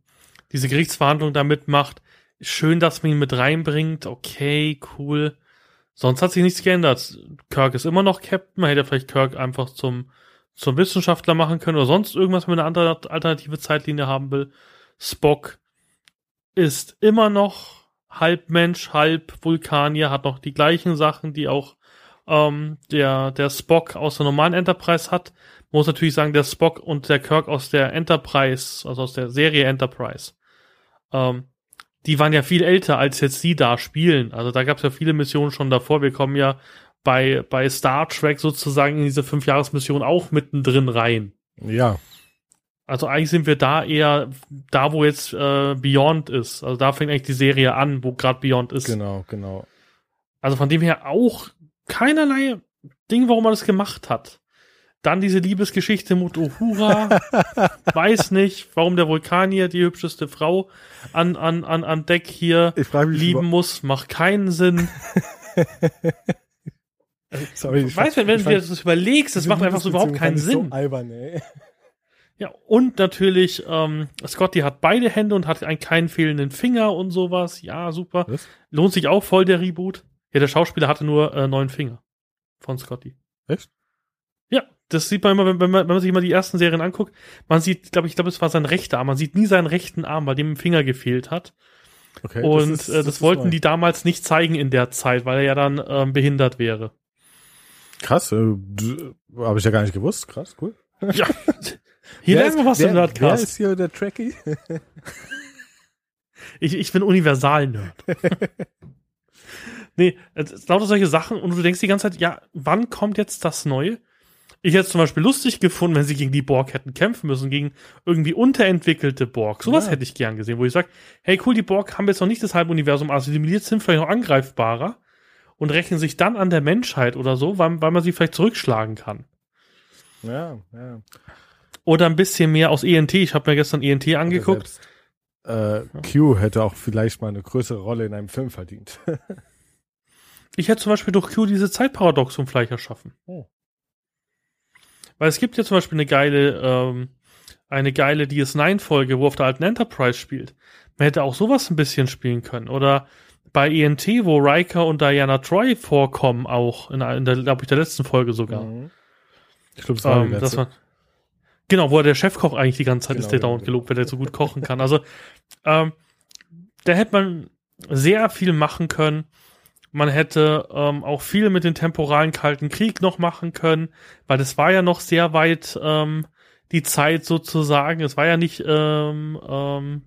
diese Gerichtsverhandlung da mitmacht. Schön, dass man ihn mit reinbringt. Okay, cool. Sonst hat sich nichts geändert. Kirk ist immer noch Captain. Man hätte vielleicht Kirk einfach zum, zum Wissenschaftler machen können oder sonst irgendwas mit einer andere, alternative Zeitlinie haben will. Spock ist immer noch halb Mensch, halb Vulkanier, hat noch die gleichen Sachen, die auch ähm, der, der Spock aus der normalen Enterprise hat. Muss natürlich sagen, der Spock und der Kirk aus der Enterprise, also aus der Serie Enterprise, ähm, die waren ja viel älter, als jetzt die da spielen. Also da gab es ja viele Missionen schon davor. Wir kommen ja bei, bei Star Trek sozusagen in diese Fünfjahresmission auch mittendrin rein. Ja, Also eigentlich sind wir da eher da, wo jetzt äh, Beyond ist. Also da fängt eigentlich die Serie an, wo gerade Beyond ist. genau, genau. Also von dem her auch keinerlei Ding, warum man das gemacht hat. Dann diese Liebesgeschichte mit Uhura. Weiß nicht, warum der Vulkanier die hübscheste Frau an, an, an, an Deck hier lieben muss. Macht keinen Sinn. sorry, ich Weißt du, wenn ich du dir das überlegst, das macht einfach so überhaupt keinen Sinn. So albern, ey. Ja, und natürlich, ähm, Scotty hat beide Hände und hat einen keinen fehlenden Finger und sowas. Ja, super. Was? Lohnt sich auch voll der Reboot. Ja, der Schauspieler hatte nur äh, neun Finger von Scotty. Echt? Ja, das sieht man immer, wenn, wenn, man, wenn man sich mal die ersten Serien anguckt. Man sieht, glaube ich, glaube, es war sein rechter Arm. Man sieht nie seinen rechten Arm, weil dem ein Finger gefehlt hat. Okay, und ist- äh, das, ist wollten neu. die damals nicht zeigen in der Zeit, weil er ja dann ähm, behindert wäre. Krass, äh, habe ich ja gar nicht gewusst. Krass, cool. Ja. Hier Wer lernen wir was im wer, Wer Nerdcast. ist hier der Trekkie? Ich, ich bin Universal-Nerd. nee, es ist lauter solche Sachen und du denkst die ganze Zeit, ja, wann kommt jetzt das Neue? Ich hätte es zum Beispiel lustig gefunden, wenn sie gegen die Borg hätten kämpfen müssen, gegen irgendwie unterentwickelte Borg. Sowas Ja. hätte ich gern gesehen, wo ich sage, hey cool, die Borg haben jetzt noch nicht das halbe Universum assimiliert, sind vielleicht noch angreifbarer und rechnen sich dann an der Menschheit oder so, weil, weil man sie vielleicht zurückschlagen kann. Ja, ja. Oder ein bisschen mehr aus ENT. Ich habe mir gestern ENT angeguckt. Selbst, äh, Q hätte auch vielleicht mal eine größere Rolle in einem Film verdient. Ich hätte zum Beispiel durch Q diese Zeitparadoxum vielleicht erschaffen. Oh. Weil es gibt ja zum Beispiel eine geile, ähm, eine geile DS9-Folge, wo auf der alten Enterprise spielt. Man hätte auch sowas ein bisschen spielen können. Oder bei ENT, wo Riker und Diana Troy vorkommen, auch in, in der, glaube ich, der letzten Folge sogar. Mhm. Ich glaube, das war Ähm, die letzte. war, genau, wo er der Chefkoch eigentlich die ganze Zeit Genau, ist, der genau, dauernd gelobt, weil der so gut kochen kann. Also, ähm, da hätte man sehr viel machen können. Man hätte ähm, auch viel mit dem temporalen Kalten Krieg noch machen können, weil das war ja noch sehr weit ähm, die Zeit sozusagen. Es war ja nicht ähm, ähm,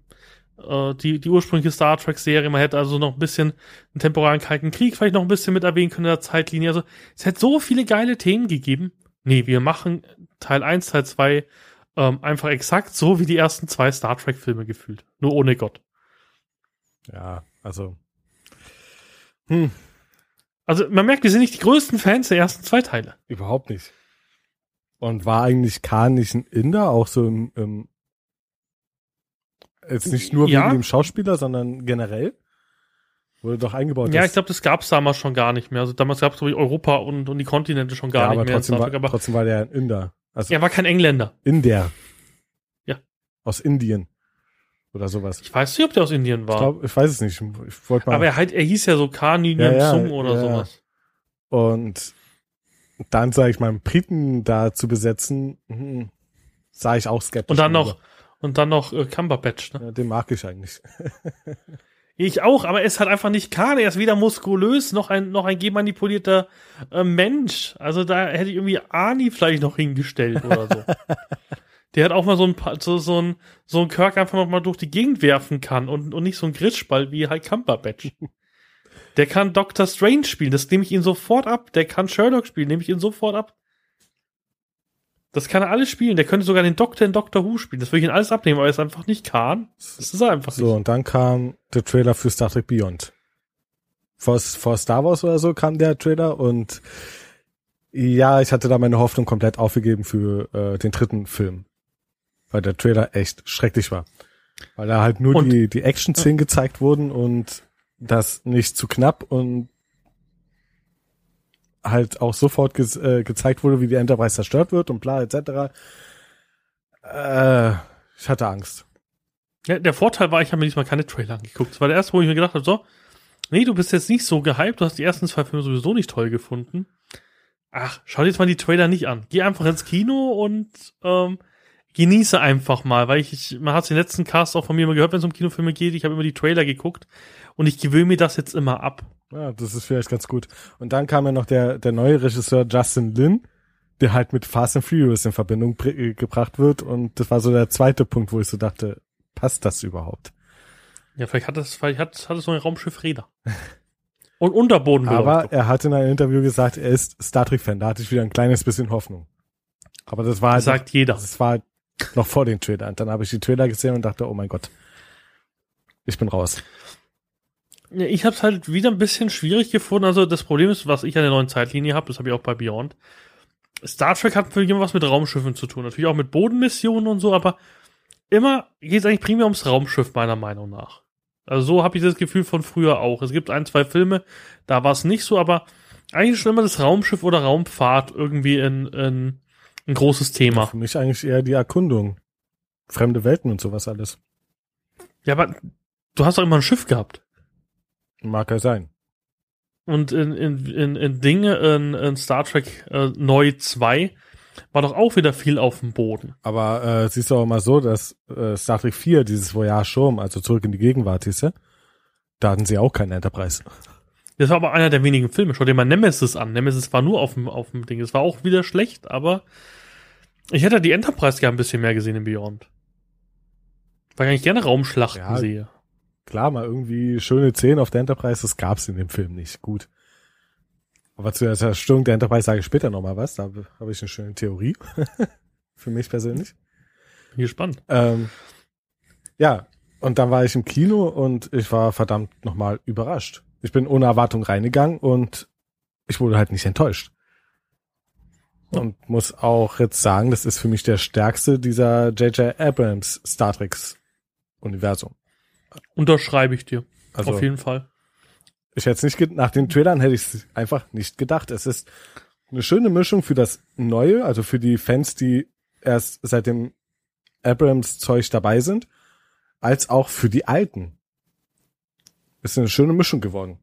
äh, die, die ursprüngliche Star Trek-Serie. Man hätte also noch ein bisschen den temporalen Kalten Krieg vielleicht noch ein bisschen mit erwähnen können in der Zeitlinie. Also es hätte so viele geile Themen gegeben. Nee, wir machen Teil 1, Teil 2 ähm, einfach exakt so wie die ersten zwei Star Trek-Filme gefühlt. Nur ohne Gott. Ja, also. Hm, Also man merkt, wir sind nicht die größten Fans der ersten zwei Teile. überhaupt nicht. Und war eigentlich Khan nicht ein Inder, auch so im, im jetzt nicht nur Ja. wegen dem Schauspieler, sondern generell? Wurde doch eingebaut. Ja, ich glaube, das gab's damals schon gar nicht mehr. Also damals gab's glaube ich Europa und, und die Kontinente schon gar ja, nicht aber mehr trotzdem, war. Aber trotzdem war der ein Inder. Also er war kein Engländer. Inder. Ja. Aus Indien. Oder sowas. Ich weiß nicht, ob der aus Indien war. Ich, glaub, ich weiß es nicht. Ich wollte mal. aber er, halt, er hieß ja so Kani Ja, ja, Sung oder ja. sowas. und dann, sage ich mal, einen Briten da zu besetzen, hm, sah ich auch skeptisch. Und dann noch, und dann noch äh, Cumberbatch, ne? Ja, den mag ich eigentlich. Ich auch, aber er ist halt einfach nicht Kahn. Er ist weder muskulös noch ein, noch ein genmanipulierter äh, Mensch. Also da hätte ich irgendwie Arnie vielleicht noch hingestellt oder so. Der hat auch mal so ein, paar- so, so ein, so ein Kirk einfach noch mal durch die Gegend werfen kann und, und nicht so ein Gritschball wie halt Cumberbatch. Der kann Doctor Strange spielen, das nehme ich ihn sofort ab. Der kann Sherlock spielen, nehme ich ihn sofort ab. Das kann er alles spielen. Der könnte sogar den Doktor in Doctor Who spielen. Das würde ich ihn alles abnehmen, aber er ist einfach nicht Kahn. Das ist er einfach So, nicht. und dann kam der Trailer für Star Trek Beyond. Vor, vor Star Wars oder so kam der Trailer und ja, ich hatte da meine Hoffnung komplett aufgegeben für äh, den dritten Film. Weil der Trailer echt schrecklich war. Weil da halt nur Und- die, die Action-Szenen gezeigt wurden und das nicht zu knapp und halt auch sofort ge äh, gezeigt wurde, wie die Enterprise zerstört wird und bla etc. Äh, ich hatte Angst. Ja, der Vorteil war, ich habe mir diesmal keine Trailer angeguckt. Das war der erste, wo ich mir gedacht habe, so, nee, du bist jetzt nicht so gehypt, du hast die ersten zwei Filme sowieso nicht toll gefunden. Ach, schau dir jetzt mal die Trailer nicht an. Geh einfach ins Kino und ähm, genieße einfach mal, weil ich, ich man hat den letzten Cast auch von mir immer gehört, wenn es um Kinofilme geht, ich habe immer die Trailer geguckt und ich gewöhne mir das jetzt immer ab. Ja, das ist vielleicht ganz gut. Und dann kam ja noch der, der neue Regisseur Justin Lin, der halt mit Fast and Furious in Verbindung äh, gebracht wird. Und das war so der zweite Punkt, wo ich so dachte, passt das überhaupt? Ja, vielleicht hat das, vielleicht hat, hat es so ein Raumschiff Räder. Und Unterboden Aber er hat in einem Interview gesagt, er ist Star Trek-Fan. Da hatte ich wieder ein kleines bisschen Hoffnung. Aber das war halt, sagt jeder. das war halt noch vor den Trailern. Dann habe ich die Trailer gesehen und dachte, oh mein Gott, ich bin raus. Ich habe es halt wieder ein bisschen schwierig gefunden. Also das Problem ist, was ich an der neuen Zeitlinie habe, das habe ich auch bei Beyond. Star Trek hat für immer was mit Raumschiffen zu tun, natürlich auch mit Bodenmissionen und so, aber immer geht es eigentlich primär ums Raumschiff meiner Meinung nach. Also so habe ich das Gefühl von früher auch. Es gibt ein, zwei Filme, da war es nicht so, aber eigentlich schon immer das Raumschiff oder Raumfahrt irgendwie in, in ein großes Thema. Für mich eigentlich eher die Erkundung. Fremde Welten und sowas alles. Ja, aber du hast doch immer ein Schiff gehabt. Mag ja sein. Und in, in, in, in Dinge, in, in Star Trek äh, Neu 2 war doch auch wieder viel auf dem Boden. Aber äh, siehst du auch mal so, dass äh, Star Trek 4, dieses Voyage Home, also zurück in die Gegenwart, hieß ja, da hatten sie auch keinen Enterprise. Das war aber einer der wenigen Filme. Schau dir mal Nemesis an. Nemesis war nur auf dem, auf dem Ding. Es war auch wieder schlecht, aber ich hätte die Enterprise gerne ein bisschen mehr gesehen in Beyond. Weil ich eigentlich gerne Raumschlachten Ja. sehe. Klar, mal irgendwie schöne Szenen auf der Enterprise, das gab's in dem Film nicht. Gut. Aber zu der Zerstörung der Enterprise sage ich später nochmal was. Da habe ich eine schöne Theorie. Für mich persönlich. Bin gespannt. Ähm, ja, und dann war ich im Kino und ich war verdammt nochmal überrascht. Ich bin ohne Erwartung reingegangen und ich wurde halt nicht enttäuscht. Und muss auch jetzt sagen, das ist für mich der stärkste dieser J.J. Abrams Star Treks Universum. Unterschreibe ich dir. Also auf jeden Fall. ich hätte es nicht nach den Trailern hätte ich es einfach nicht gedacht. Es ist eine schöne Mischung für das Neue, also für die Fans, die erst seit dem Abrams Zeug dabei sind, als auch für die Alten. Ist eine schöne Mischung geworden.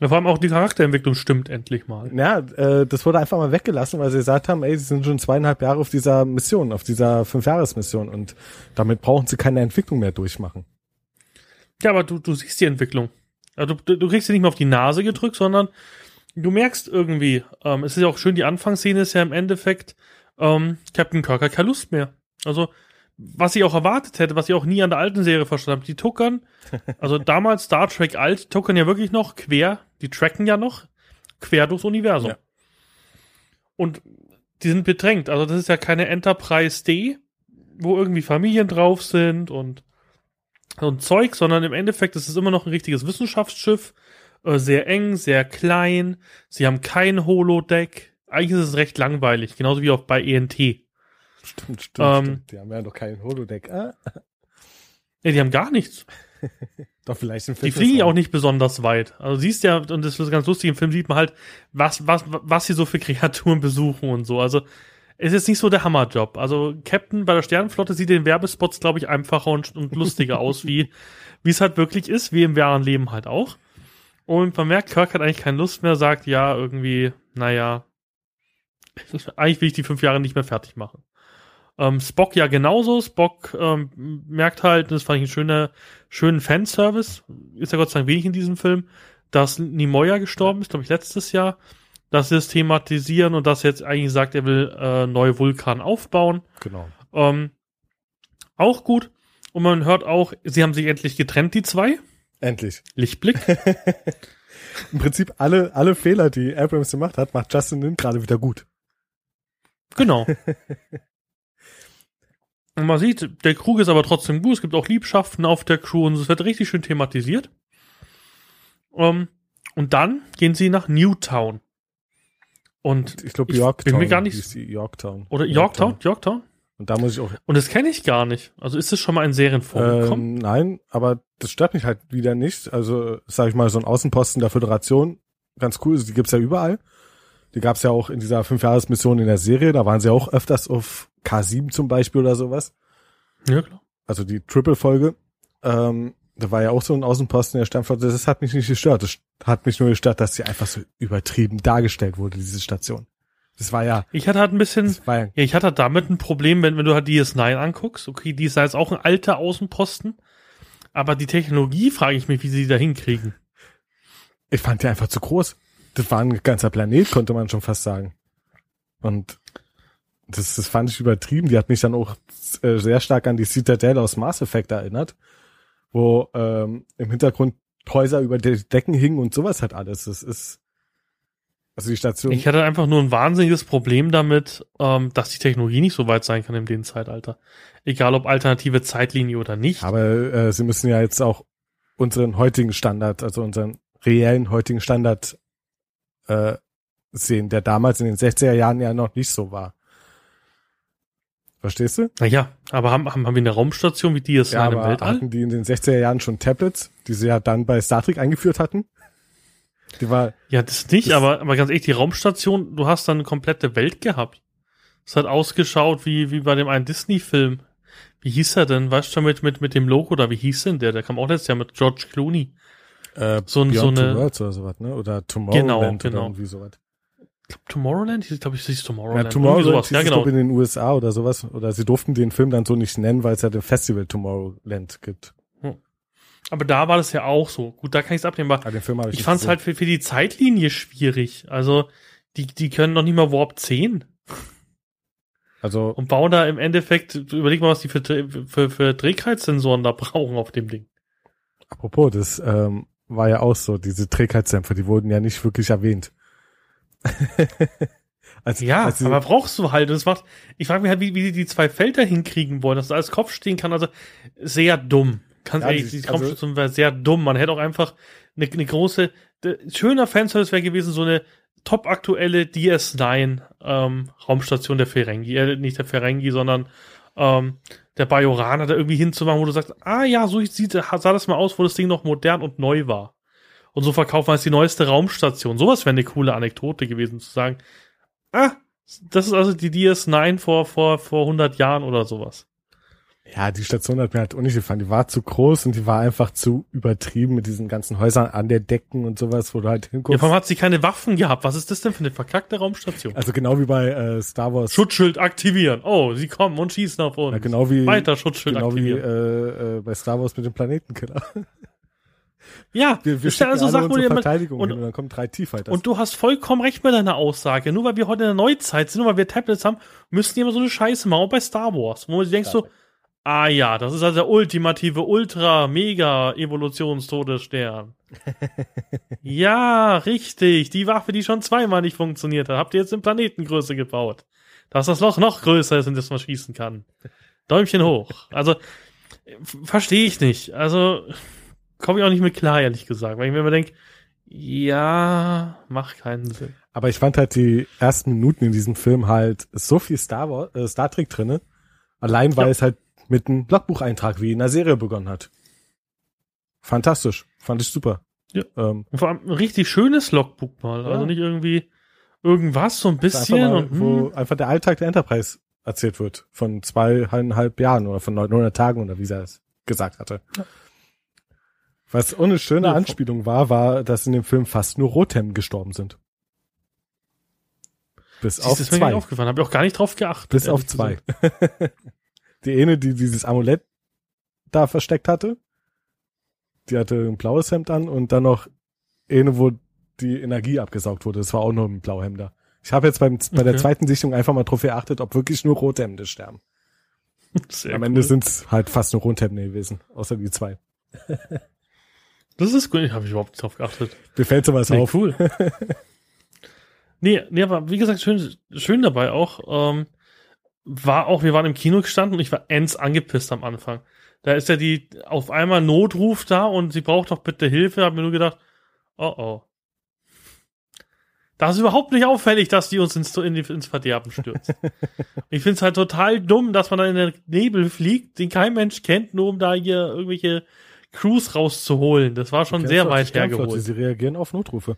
Ja, vor allem auch die Charakterentwicklung stimmt endlich mal. Ja, äh, das wurde einfach mal weggelassen, weil sie gesagt haben, ey, sie sind schon zweieinhalb Jahre auf dieser Mission, auf dieser Fünfjahresmission und damit brauchen sie keine Entwicklung mehr durchmachen. Ja, aber du, du siehst die Entwicklung. Also du, du kriegst sie nicht mehr auf die Nase gedrückt, sondern du merkst irgendwie, ähm, es ist ja auch schön, die Anfangsszene ist ja im Endeffekt, ähm, Captain Kirk hat keine Lust mehr. Also, was ich auch erwartet hätte, was ich auch nie an der alten Serie verstanden habe, die tuckern, also damals Star Trek alt, tuckern ja wirklich noch quer, die tracken ja noch quer durchs Universum. Ja. Und die sind bedrängt. Also das ist ja keine Enterprise D, wo irgendwie Familien drauf sind und so ein Zeug, sondern im Endeffekt ist es immer noch ein richtiges Wissenschaftsschiff. Äh, sehr eng, sehr klein. Sie haben kein Holodeck. Eigentlich ist es recht langweilig, genauso wie auch bei ENT. Stimmt, stimmt, Ähm, stimmt. Die haben ja noch keinen Holodeck. Ah, Ja, die haben gar nichts. doch vielleicht ein Die fliegen ja auch nicht besonders weit. Also siehst ja, und das ist ganz lustig, im Film sieht man halt, was, was, was sie so für Kreaturen besuchen und so. Also es ist nicht so der Hammerjob. Also Captain bei der Sternenflotte sieht in den Werbespots, glaube ich, einfacher und, und lustiger aus, wie wie es halt wirklich ist, wie im wahren Leben halt auch. Und man merkt, Kirk hat eigentlich keine Lust mehr, sagt ja, irgendwie, naja, eigentlich will ich die fünf Jahre nicht mehr fertig machen. Ähm, Spock ja genauso. Spock ähm, merkt halt, das fand ich einen schöner, schönen Fanservice, ist ja Gott sei Dank wenig in diesem Film, dass Nimoya gestorben ist, glaube ich, letztes Jahr, dass sie das thematisieren und dass er jetzt eigentlich sagt, er will äh, neue Vulkan aufbauen. Genau. Ähm, auch gut. Und man hört auch, sie haben sich endlich getrennt, die zwei. Endlich. Lichtblick. Im Prinzip alle, alle Fehler, die Abrams gemacht hat, macht Justin Lin gerade wieder gut. Genau. Und man sieht, der Krug ist aber trotzdem gut. Es gibt auch Liebschaften auf der Crew und es wird richtig schön thematisiert. Um, und dann gehen sie nach Newtown. Und Ich glaube Ich Yorktown. bin mir gar nicht- Yorktown. oder Yorktown, Yorktown. Und da muss ich auch. Und das kenne ich gar nicht. Also ist es schon mal in Serien vorgekommen? Ähm, nein, aber das stört mich halt wieder nicht. Also, sag ich mal, so ein Außenposten der Föderation, ganz cool, die gibt's ja überall. Die gab's ja auch in dieser Fünfjahresmission in der Serie, da waren sie auch öfters auf K7 zum Beispiel oder sowas. ja, klar. Also die Triple-Folge. Ähm, da war ja auch so ein Außenposten der Stammflotte. Das hat mich nicht gestört. Das hat mich nur gestört, dass sie einfach so übertrieben dargestellt wurde, diese Station. Das war ja, Ich hatte halt ein bisschen, ja ja, ich hatte halt damit ein Problem, wenn, wenn du halt DS9 anguckst. Okay, die ist ja jetzt auch ein alter Außenposten. Aber die Technologie frage ich mich, wie sie die da hinkriegen. ich fand die einfach zu groß. Das war ein ganzer Planet, konnte man schon fast sagen. Und das, das fand ich übertrieben. Die hat mich dann auch äh, sehr stark an die Citadel aus Mass Effect erinnert, wo ähm, im Hintergrund Häuser über die Decken hingen und sowas hat alles. Das ist also die Station. Ich hatte einfach nur ein wahnsinniges Problem damit, ähm, dass die Technologie nicht so weit sein kann in dem Zeitalter. Egal ob alternative Zeitlinie oder nicht. Aber äh, sie müssen ja jetzt auch unseren heutigen Standard, also unseren reellen heutigen Standard äh, sehen, der damals in den 60er Jahren ja noch nicht so war. Verstehst du? Naja, aber haben, haben, haben wir eine Raumstation wie die es Ja, in einem Weltall? hatten die in den 60er Jahren schon Tablets, die sie ja dann bei Star Trek eingeführt hatten? Die war, Ja, das nicht, Das- aber, aber ganz ehrlich, die Raumstation, du hast dann eine komplette Welt gehabt. Es hat ausgeschaut wie, wie bei dem einen Disney-Film. Wie hieß er denn? Weißt du mit, mit, mit dem Logo da? Wie hieß denn der? Der kam auch letztes Jahr mit George Clooney. äh, So so eine- Two Worlds oder sowas, ne? Oder Tomorrowland Genau, oder genau. irgendwie sowas. Ich glaub, Tomorrowland? Ich glaube, ich Ja, Tomorrowland. Irgendwie Tomorrowland Ja, genau. in den USA oder sowas. Oder sie durften den Film dann so nicht nennen, weil es ja den Festival Tomorrowland gibt. Aber da war das ja auch so. Gut, da kann ich es abnehmen, aber Ah, den Film ich ich fand es halt für, für die Zeitlinie schwierig. Also, die, die können noch nicht mal Warp 10 Also, und bauen da im Endeffekt, überleg mal, was die für, für, für Trägheitssensoren da brauchen auf dem Ding. apropos, das ähm, war ja auch so, diese Trägheitsdämpfer, die wurden ja nicht wirklich erwähnt. als, Ja, als sie, aber brauchst du halt. Und Das macht, ich frage mich halt, wie, wie die die zwei Felder hinkriegen wollen, dass da als Kopf stehen kann. Also sehr dumm. Ganz Ja, ehrlich, die- die also- Raumstation wäre sehr dumm. Man hätte auch einfach eine, eine große, schöner Fanservice wäre gewesen, so eine top aktuelle DS9 ähm, Raumstation der Ferengi. Äh, nicht der Ferengi, sondern ähm, der Bajoraner da irgendwie hinzumachen, wo du sagst, ah ja, so sieht, sah das mal aus, wo das Ding noch modern und neu war. Und so verkaufen wir als die neueste Raumstation. Sowas wäre eine coole Anekdote gewesen, zu sagen, ah, das ist also die DS9 vor, vor, vor 100 Jahren oder sowas. ja, die Station hat mir halt auch nicht gefallen. Die war zu groß und die war einfach zu übertrieben mit diesen ganzen Häusern an der Decken und sowas, wo du halt Ja, hinguckst. warum hat sie keine Waffen gehabt? Was ist das denn für eine verkackte Raumstation? also genau wie bei äh, Star Wars. Schutzschild aktivieren. Oh, sie kommen und schießen auf uns. ja, genau wie, Weiter Schutzschild genau wie aktivieren. äh, äh, bei Star Wars mit dem Planetenkiller. ja, Wir, wir schicken also alle wo unsere Verteidigung und- hin und dann kommen drei T-Fighters. Und du hast vollkommen recht mit deiner Aussage. Nur weil wir heute in der Neuzeit sind, nur weil wir Tablets haben, müssen die immer so eine Scheiße machen, auch bei Star Wars. Wo du denkst so, ah ja, das ist also der ultimative, ultra, mega Evolutionstodesstern. ja, richtig. Die Waffe, die schon zweimal nicht funktioniert hat, habt ihr jetzt in Planetengröße gebaut. Dass das Loch noch größer ist und das man schießen kann. Däumchen hoch. Also, verstehe ich nicht. Also, komme ich auch nicht mit klar, ehrlich gesagt. Weil ich mir immer denke, ja, macht keinen Sinn. Aber ich fand halt die ersten Minuten in diesem Film halt so viel Star Wars, äh, Star Trek drinne. Allein weil Ja. es halt mit einem Logbucheintrag wie in der Serie begonnen hat. Fantastisch. Fand ich super. Ja. Ähm, Und vor allem ein richtig schönes Logbook mal. Ja. Also nicht irgendwie irgendwas, so ein einfach bisschen. mal, und, hm, wo einfach der Alltag der Enterprise erzählt wird. Von zweieinhalb Jahren oder von 900 Tagen oder wie er es gesagt hatte. Was ohne schöne Ja, Anspielung war, war, dass in dem Film fast nur Rothemden gestorben sind. Bis Siehst, auf das ist mir zwei. aufgefallen, habe ich auch gar nicht drauf geachtet. Bis auf zwei. Die eine, die dieses Amulett da versteckt hatte, die hatte ein blaues Hemd an und dann noch eine, wo die Energie abgesaugt wurde. Das war auch nur ein Blauhemder. Ich habe jetzt beim, bei der Okay. zweiten Sichtung einfach mal drauf geachtet, ob wirklich nur Rothemde sterben. Sehr Am cool. Ende sind es halt fast nur Rothemde gewesen, außer die zwei. Das ist gut, habe ich überhaupt nicht drauf geachtet. Mir fällt sowas Nee, auf. cool. nee, nee, aber wie gesagt, schön, schön dabei auch. Ähm, war auch, wir waren im Kino gestanden und ich war ends angepisst am Anfang. Da ist ja die auf einmal Notruf da und sie braucht doch bitte Hilfe. Hab mir nur gedacht, oh oh. Das ist überhaupt nicht auffällig, dass die uns ins, in die, ins Verderben stürzt. ich finde es halt total dumm, dass man da in den Nebel fliegt, den kein Mensch kennt, nur um da hier irgendwelche Crews rauszuholen. Das war schon sehr weit hergeholt. Sie reagieren auf Notrufe.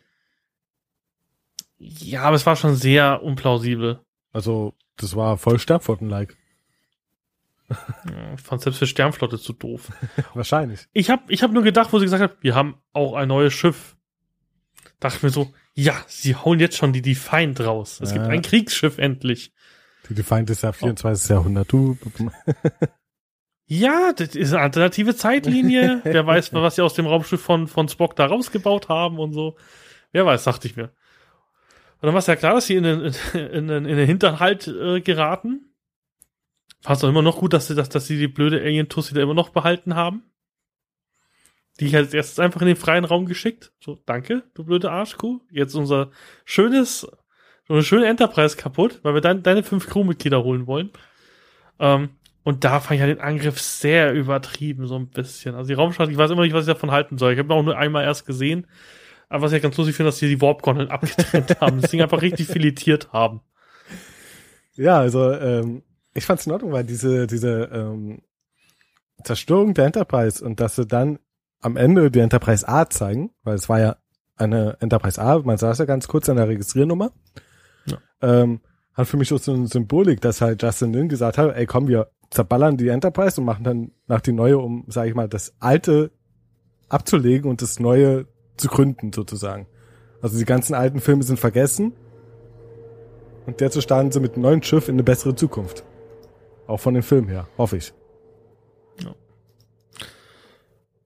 Ja, aber es war schon sehr unplausibel. Also, das war voll Sternflotten-like. Ja, Ich fand selbst für Sternflotte zu doof. Wahrscheinlich. Ich habe ich hab nur gedacht, wo sie gesagt hat, wir haben auch ein neues Schiff. Dachte mir so, ja, sie hauen jetzt schon die Defiant raus. Es gibt Ja. ein Kriegsschiff endlich. Die Defiant ist ja 24. Jahrhundert. Du, Ja, das ist eine alternative Zeitlinie. Wer weiß, was sie aus dem Raumschiff von, von Spock da rausgebaut haben und so. Wer weiß, dachte ich mir. Und dann war es ja klar, dass sie in den, in den, in den Hinterhalt äh, geraten. Fand es auch immer noch gut, dass sie, dass, dass sie die blöde Alien-Tussi da immer noch behalten haben. Die ich als erstes einfach in den freien Raum geschickt. So, danke, du blöde Arschkuh. Jetzt unser schönes, so eine schöne Enterprise kaputt, weil wir dein, deine fünf Crewmitglieder holen wollen. Ähm, und da fand ich ja den Angriff sehr übertrieben, so ein bisschen. Also die Raumschlacht, ich weiß immer nicht, was ich davon halten soll. Ich habe auch nur einmal erst gesehen. Aber was ich ja ganz lustig finde, dass sie die Warp-Gondeln abgetrennt haben. Das Ding einfach richtig filetiert haben. Ja, also ähm, ich fand's in Ordnung, weil diese diese ähm, Zerstörung der Enterprise und dass sie dann am Ende die Enterprise A zeigen, weil es war ja eine Enterprise A, man saß ja ganz kurz an der Registriernummer, Ja. ähm, hat für mich auch so eine Symbolik, dass halt Justin Lin gesagt hat, ey komm, wir zerballern die Enterprise und machen dann nach die neue, um, sage ich mal, das alte abzulegen und das neue zu gründen sozusagen. Also die ganzen alten Filme sind vergessen und derzeit starten sie mit einem neuen Schiff in eine bessere Zukunft. Auch von dem Film her, hoffe ich.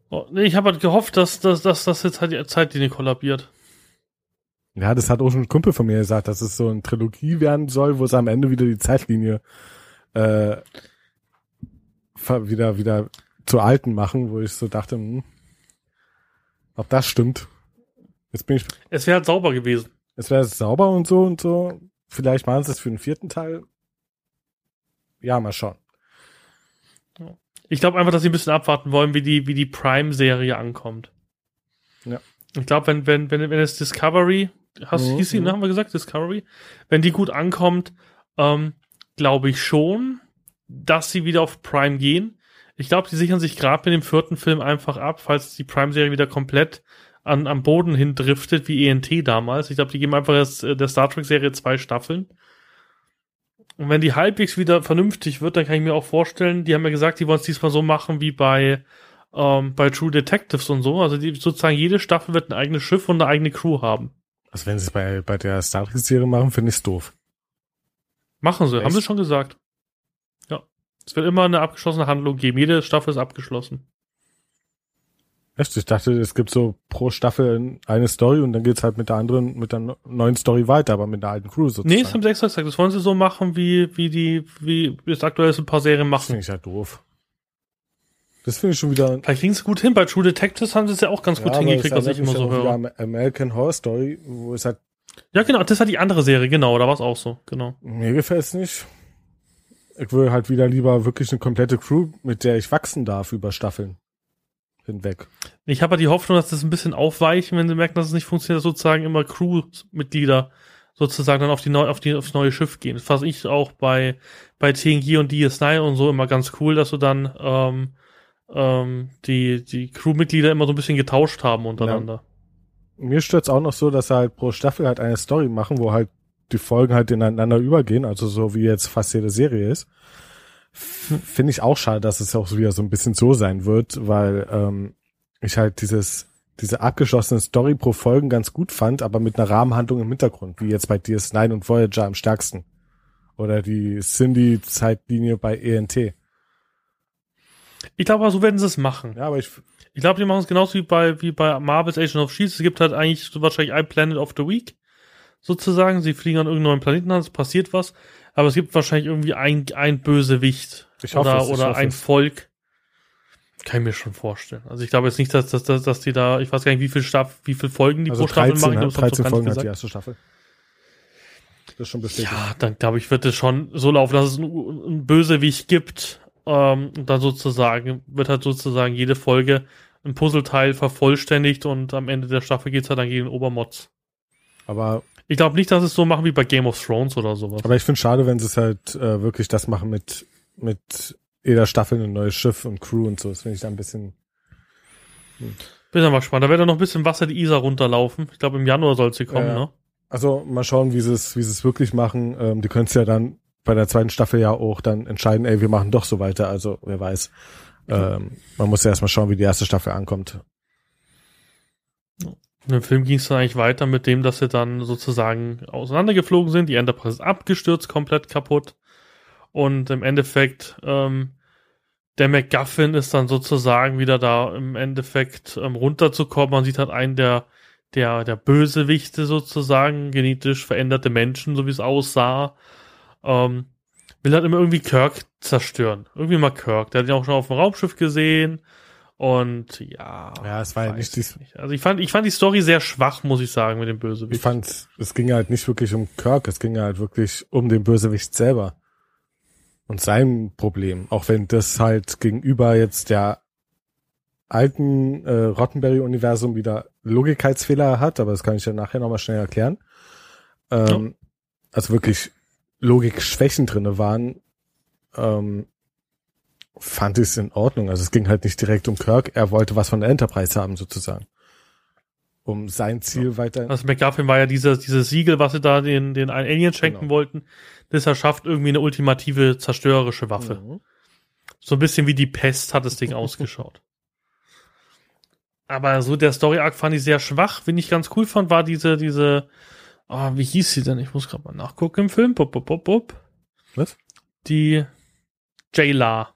Oh, nee, ich habe halt gehofft, dass, dass, dass das jetzt halt die Zeitlinie kollabiert. Ja, das hat auch schon ein Kumpel von mir gesagt, dass es so eine Trilogie werden soll, wo es am Ende wieder die Zeitlinie äh, wieder wieder zu alten machen, wo ich so dachte, hm, ob das stimmt. Jetzt bin ich, Es wäre halt sauber gewesen. es wäre sauber und so und so. Vielleicht machen sie es für den vierten Teil. Ja, mal schauen. Ich glaube einfach, dass sie ein bisschen abwarten wollen, wie die, wie die Prime-Serie ankommt. Ja. Ich glaube, wenn, wenn, wenn, wenn es Discovery, hast, Mhm, hieß sie, mhm. ne, haben wir gesagt, Discovery, wenn die gut ankommt, ähm, glaube ich schon, dass sie wieder auf Prime gehen. Ich glaube, die sichern sich gerade mit dem vierten Film einfach ab, falls die Prime-Serie wieder komplett an, am Boden hin driftet, wie ENT damals. Ich glaube, die geben einfach jetzt, äh, der Star Trek-Serie zwei Staffeln. Und wenn die halbwegs wieder vernünftig wird, dann kann ich mir auch vorstellen, die haben ja gesagt, die wollen es diesmal so machen wie bei, ähm, bei True Detectives und so. Also die, sozusagen jede Staffel wird ein eigenes Schiff und eine eigene Crew haben. Also wenn sie es bei, bei der Star Trek Serie machen, finde ich es doof. Machen sie, Echt? haben sie schon gesagt. Ja. Es wird immer eine abgeschlossene Handlung geben. Jede Staffel ist abgeschlossen. Echt? Ich dachte, es gibt so pro Staffel eine Story und dann geht's halt mit der anderen, mit der neuen Story weiter, aber mit der alten Crew sozusagen. Nee, das haben sie extra gesagt. Das wollen sie so machen, wie, wie die, wie es aktuell ist, ein paar Serien Das machen. finde ich ja doof. Das finde ich schon wieder. Vielleicht sie es gut hin. Bei True Detectives haben sie es ja auch ganz gut aber hingekriegt, es was ich immer so höre. an American Horror Story, wo es halt, Ja, genau, das war die andere Serie, genau, da war es auch so, genau. mir gefällt's nicht. Ich will halt wieder lieber wirklich eine komplette Crew, mit der ich wachsen darf über Staffeln hinweg. Ich habe halt die Hoffnung, dass das ein bisschen aufweichen, wenn sie merken, dass es nicht funktioniert, dass sozusagen immer Crew-Mitglieder sozusagen dann auf die neu, auf die aufs neue Schiff gehen. Das fand ich auch bei bei TNG und DS9 und so immer ganz cool, dass sie dann ähm, ähm, die die Crew-Mitglieder immer so ein bisschen getauscht haben untereinander. Mir stört's auch noch so, dass sie halt pro Staffel halt eine Story machen, wo halt die Folgen halt ineinander übergehen, also so wie jetzt fast jede Serie ist. Finde ich auch schade, dass es auch wieder so ein bisschen so sein wird, weil ähm, ich halt dieses, diese abgeschlossene Story pro Folgen ganz gut fand, aber mit einer Rahmenhandlung im Hintergrund, wie jetzt bei DS9 und Voyager am stärksten. Oder die Cindy-Zeitlinie bei ENT. Ich glaube, so werden sie es machen. Ja, aber ich, Ich glaube, die machen es genauso wie bei, wie bei Marvel's Agent of Shield. Es gibt halt eigentlich so wahrscheinlich ein Planet of the Week. Sozusagen. Sie fliegen an irgendeinem neuen Planeten an, es passiert was. Aber es gibt wahrscheinlich irgendwie ein, ein Bösewicht. Ich hoffe oder es, oder ein es. Volk. Kann ich mir schon vorstellen. Also ich glaube jetzt nicht, dass, dass, dass, dass die da, ich weiß gar nicht, wie viel Staff, wie viel Folgen die also pro Staffel 13, machen. Ich ne? glaub, das haben sie 13 noch gar Folgen hat die erste Staffel. Das ist schon bestätigt. Ja, dann glaube ich, wird es schon so laufen, dass es einen, einen Bösewicht gibt. Ähm, und dann sozusagen, wird halt sozusagen jede Folge ein Puzzleteil vervollständigt und am Ende der Staffel geht's halt dann gegen Obermods. Aber, Ich glaube nicht, dass es so machen wie bei Game of Thrones oder sowas. aber ich finde schade, wenn sie es halt äh, wirklich das machen mit, mit jeder Staffel ein neues Schiff und Crew und so. Das finde ich da ein bisschen. Bin ja mal gespannt. Da wird ja noch ein bisschen Wasser die Isar runterlaufen. Ich glaube, im Januar soll sie kommen, Ja. ne? Also mal schauen, wie sie es, wie sie es wirklich machen. Ähm, die können es ja dann bei der zweiten Staffel ja auch dann entscheiden, ey, wir machen doch so weiter. Also wer weiß. Ähm, man muss ja erstmal schauen, wie die erste Staffel ankommt. Im Film ging es dann eigentlich weiter mit dem, dass sie dann sozusagen auseinandergeflogen sind. Die Enterprise ist abgestürzt, komplett kaputt. Und im Endeffekt, ähm, der MacGuffin ist dann sozusagen wieder da im Endeffekt ähm, runterzukommen. Man sieht halt einen der, der, der Bösewichte sozusagen, genetisch veränderte Menschen, so wie es aussah. Ähm, will halt immer irgendwie Kirk zerstören. Irgendwie mal Kirk. Der hat ihn auch schon auf dem Raumschiff gesehen. Und ja. Ja, es war ja nicht dies- ich nicht. Also ich fand, ich fand die Story sehr schwach, muss ich sagen, mit dem Ich Bösewicht. fand, es ging halt nicht wirklich um Kirk, es ging halt wirklich um den Bösewicht selber. Und sein Problem. Auch wenn das halt gegenüber jetzt der alten äh, Rottenberry-Universum wieder Logikheitsfehler hat, aber das kann ich ja nachher nochmal schnell erklären. Ähm, Also wirklich Logikschwächen drinne waren, ähm, fand ich es in Ordnung. Also es ging halt nicht direkt um Kirk, er wollte was von der Enterprise haben sozusagen. Um sein Ziel weiter. Also McGuffin war ja dieses, dieses Siegel, was sie da den, den einen Alien schenken Genau. wollten. Das erschafft irgendwie eine ultimative zerstörerische Waffe. Mhm. So ein bisschen wie die Pest hat das Ding ausgeschaut. Aber so der Story-Arc fand ich sehr schwach. Wen ich ganz cool fand, war diese, diese, ah, wie hieß sie denn? Ich muss gerade mal nachgucken im Film. Bup, bup, bup, bup. Was? Die Jayla.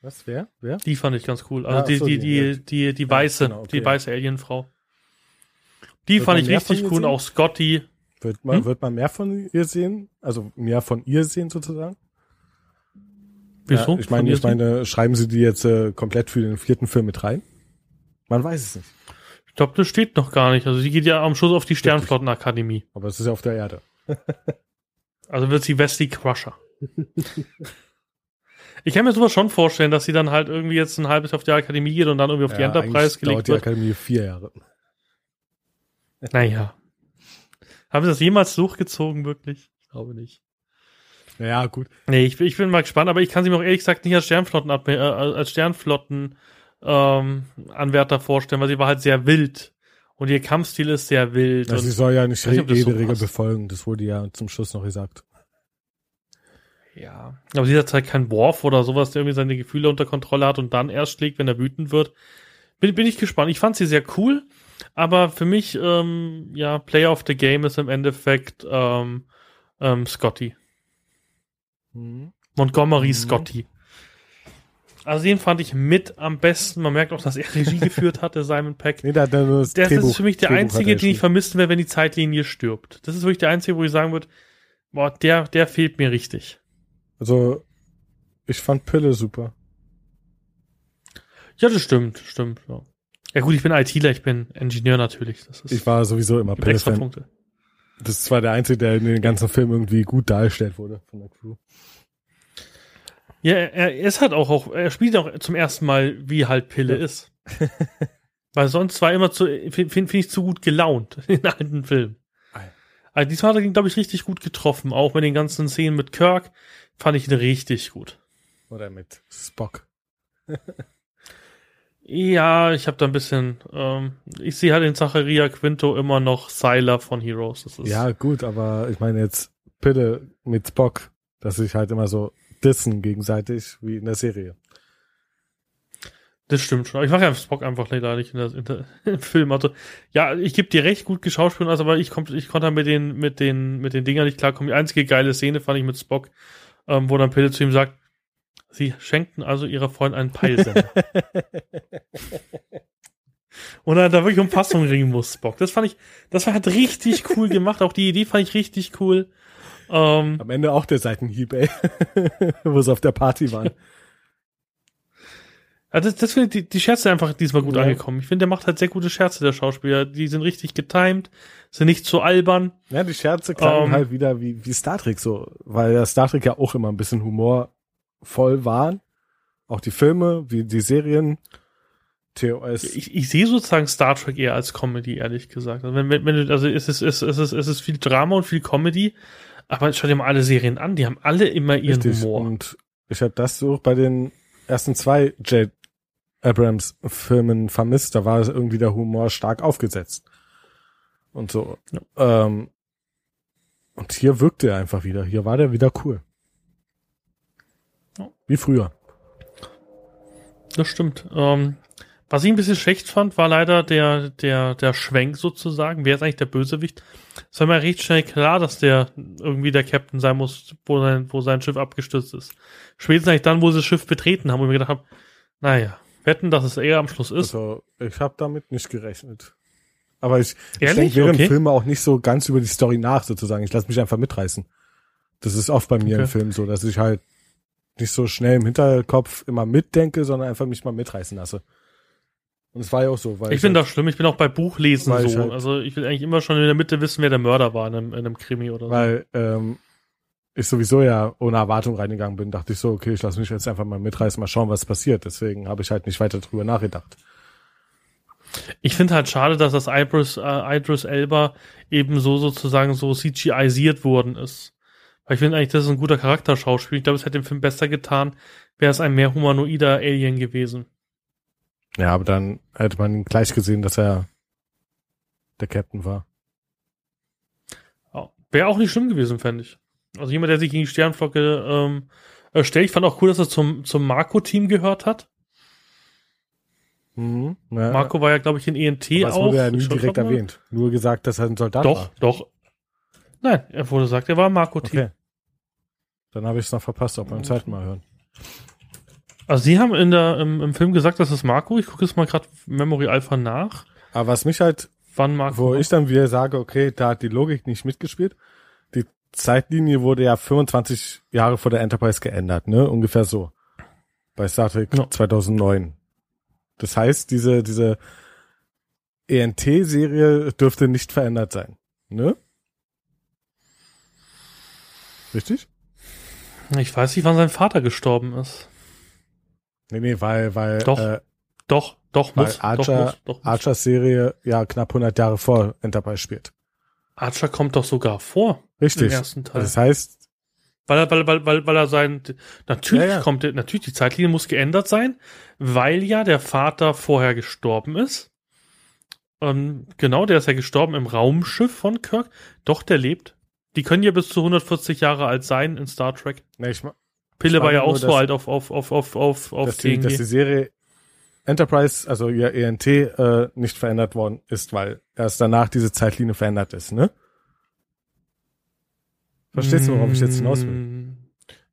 Was, wer? Wer? Die fand ich ganz cool. Also Ja, die, so, die, die- die, die, die weiße, genau, okay, die ja. weiße Alienfrau. Die Wird fand ich richtig cool. Sehen? auch Scotty. Wird man, Hm? wird man mehr von ihr sehen? Also mehr von ihr sehen sozusagen? Wieso? Ja, ich meine, ich meine, schreiben sie die jetzt äh, komplett für den vierten Film mit rein? Man weiß es nicht. Ich glaube, das steht noch gar nicht. Also sie geht ja am Schluss auf die Sternflottenakademie. Aber es ist ja auf der Erde. Also wird sie Wesley Crusher. ich kann mir sowas schon vorstellen, dass sie dann halt irgendwie jetzt ein halbes Jahr auf die Akademie geht und dann irgendwie auf die Ja, Enterprise eigentlich dauert gelegt die wird. Akademie vier Jahre. Naja. Haben sie das jemals durchgezogen, wirklich? Ich glaube nicht. Ja, gut. Nee, ich, bin- ich bin mal gespannt, aber ich kann sie mir auch ehrlich gesagt nicht als Sternflotten, äh, als Sternflotten ähm, Anwärter vorstellen, weil sie war halt sehr wild. Und ihr Kampfstil ist sehr wild. Also sie soll ja nicht weiß nicht, ob das jede so Regel passt. befolgen. Das wurde ja zum Schluss noch gesagt. Ja. Aber sie hat halt keinen Worf oder sowas, der irgendwie seine Gefühle unter Kontrolle hat und dann erst schlägt, wenn er wütend wird. Bin, bin ich gespannt. Ich fand sie sehr cool, aber für mich, ähm, ja, Player of the Game ist im Endeffekt ähm, ähm, Scotty. Montgomery Mhm. Scotty. Also den fand ich mit am besten. Man merkt auch, dass er Regie geführt hatte, Simon Peck. Nee, da hat nur das Der, das Drehbuch- ist für mich der Drehbuch einzige, den ich vermissen werde, wenn die Zeitlinie stirbt. Das ist wirklich der einzige, wo ich sagen würde, boah, der, der fehlt mir richtig. Also, ich fand Pille super. Ja, das stimmt, stimmt, ja. Ja gut, ich bin ITler, ich bin Ingenieur natürlich. Das ist Ich war sowieso immer gibt extra. Punkte. Das war der Einzige, der in den ganzen Film irgendwie gut dargestellt wurde von der Crew. Ja, er, er ist halt auch, auch, er spielt auch zum ersten Mal, wie halt Pille Ja. ist. Weil sonst war er immer zu, finde find ich, zu gut gelaunt in alten Filmen. Also diesmal hat er ihn, glaube ich, richtig gut getroffen. Auch mit den ganzen Szenen mit Kirk fand ich ihn richtig gut. Oder mit Spock. Ja, ich habe da ein bisschen, ähm, ich sehe halt in Zacharia Quinto immer noch Sylar von Heroes. Das ist, Ja, gut, aber ich meine jetzt Pille mit Spock, dass sich halt immer so dissen gegenseitig wie in der Serie. Das stimmt schon. Ich mache ja Spock einfach leider nicht in der, in der, im Film. Also, ja, ich gebe dir recht, gut geschauspielt, also, aber ich, komm, ich konnte mit den, mit den, mit den Dingern nicht klarkommen. Die einzige geile Szene fand ich mit Spock, ähm, wo dann Pille zu ihm sagt, sie schenkten also ihrer Freundin einen Peilsender. Und dann da wirklich um Fassung ringen muss, Spock. Das fand ich, das war halt richtig cool gemacht. Auch die Idee fand ich richtig cool. Ähm, Am Ende auch der Seitenhieb, ey. wo sie auf der Party waren. Ja, das, das finde die, die Scherze einfach diesmal gut ja. angekommen. Ich finde, der macht halt sehr gute Scherze, der Schauspieler. Die sind richtig getimed, sind nicht zu albern. Ja, die Scherze klangen um, ähm, halt wieder wie, wie Star Trek so, weil ja Star Trek ja auch immer ein bisschen humorvoll waren. Auch die Filme, wie die Serien. TOS. Ich, ich sehe sozusagen Star Trek eher als Comedy, ehrlich gesagt. Also, wenn, wenn, wenn also es ist, es, ist, es ist viel Drama und viel Comedy, aber schau dir mal alle Serien an, die haben alle immer ihren Richtig. Humor. Und ich habe das so bei den ersten zwei J Abrams Filmen vermisst. Da war irgendwie der Humor stark aufgesetzt. Und so. Ja. Ähm, und hier wirkte er einfach wieder. Hier war der wieder cool. Wie früher. Das stimmt. Ähm, was ich ein bisschen schlecht fand, war leider der, der, der Schwenk sozusagen. Wer ist eigentlich der Bösewicht? Es war mir recht schnell klar, dass der irgendwie der Captain sein muss, wo sein, wo sein Schiff abgestürzt ist. Spätestens eigentlich dann, wo sie das Schiff betreten haben, wo ich mir gedacht habe, naja, wetten, dass es eher am Schluss ist. Also, ich habe damit nicht gerechnet. Aber ich, ich denke während okay. Filme auch nicht so ganz über die Story nach, sozusagen. Ich lasse mich einfach mitreißen. Das ist oft bei mir okay. im Film so, dass ich halt nicht so schnell im Hinterkopf immer mitdenke, sondern einfach mich mal mitreißen lasse. Und es war ja auch so. Weil ich, ich bin halt, da schlimm, ich bin auch bei Buchlesen so. Ich halt, also ich will eigentlich immer schon in der Mitte wissen, wer der Mörder war in einem, in einem Krimi oder so. Weil ähm, ich sowieso ja ohne Erwartung reingegangen bin, dachte ich so, okay, ich lasse mich jetzt einfach mal mitreißen, mal schauen, was passiert. Deswegen habe ich halt nicht weiter drüber nachgedacht. Ich finde halt schade, dass das Idris, äh, Idris Elba eben so sozusagen so CGI-siert worden ist. Weil ich finde eigentlich, das ist ein guter Charakterschauspiel. Ich glaube, es hätte dem Film besser getan, wäre es ein mehr humanoider Alien gewesen. Ja, aber dann hätte man gleich gesehen, dass er der Captain war. Wäre auch nicht schlimm gewesen, fände ich. Also jemand, der sich gegen die Sternflocke ähm, erstellt. Ich fand auch cool, dass er zum, zum Marco-Team gehört hat. Mhm, ja. Marco war ja, glaube ich, in ENT Aber das auch. Das wurde ja nie direkt erwähnt. Nur gesagt, dass er ein Soldat doch, war. Doch, doch. Nein, er wurde gesagt, er war Marco-Team. Okay. Dann habe ich es noch verpasst, auch beim zweiten Mal hören. Also sie haben in der, im, im Film gesagt, das ist Marco. Ich gucke jetzt mal gerade Memory Alpha nach. Aber was mich halt, Wann Marco wo ich dann wieder sage, okay, da hat die Logik nicht mitgespielt. Zeitlinie wurde ja 25 Jahre vor der Enterprise geändert, ne? Ungefähr so. Bei Star Trek ja. 2009. Das heißt, diese, diese ENT-Serie dürfte nicht verändert sein, ne? Richtig? Ich weiß nicht, wann sein Vater gestorben ist. Nee, nee, weil, weil, doch, äh, doch, doch, muss, Archer, doch, muss, doch, muss. Archers Serie ja knapp 100 Jahre vor Enterprise spielt. Archer kommt doch sogar vor. Richtig. Im ersten Teil. Das heißt, weil er, weil, weil, weil, weil er sein, natürlich ja, ja. kommt, natürlich, die Zeitlinie muss geändert sein, weil ja der Vater vorher gestorben ist. Ähm, genau, der ist ja gestorben im Raumschiff von Kirk. Doch, der lebt. Die können ja bis zu 140 Jahre alt sein in Star Trek. Nee, ich Pille ich war ja auch so alt auf, auf, auf, auf, auf, auf dass die, dass die Serie Enterprise, also ihr ENT, äh, nicht verändert worden ist, weil erst danach diese Zeitlinie verändert ist, ne? Verstehst du, worauf ich jetzt hinaus will? Mm.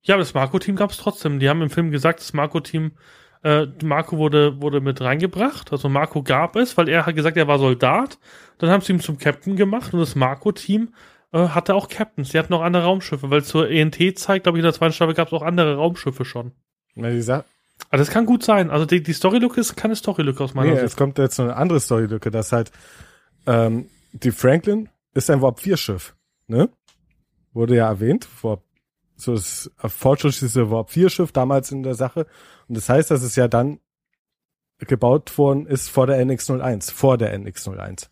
Ja, aber das Marco-Team gab es trotzdem. Die haben im Film gesagt, das Marco-Team, äh, Marco wurde, wurde mit reingebracht. Also Marco gab es, weil er hat gesagt, er war Soldat. Dann haben sie ihn zum Captain gemacht und das Marco-Team äh, hatte auch Captains. Die hatten auch andere Raumschiffe, weil zur ENT-Zeit, glaube ich, in der zweiten Staffel gab es auch andere Raumschiffe schon. Na, die Sa also das kann gut sein. Also die, die Storylücke ist keine Storylücke aus meiner nee, Sicht. es kommt jetzt noch eine andere Storylücke, dass halt ähm, die Franklin ist ein Warp 4 Schiff, ne? Wurde ja erwähnt, Warp so das fortschrittlichste Warp 4 Schiff damals in der Sache und das heißt, dass es ja dann gebaut worden ist vor der NX01, vor der NX01.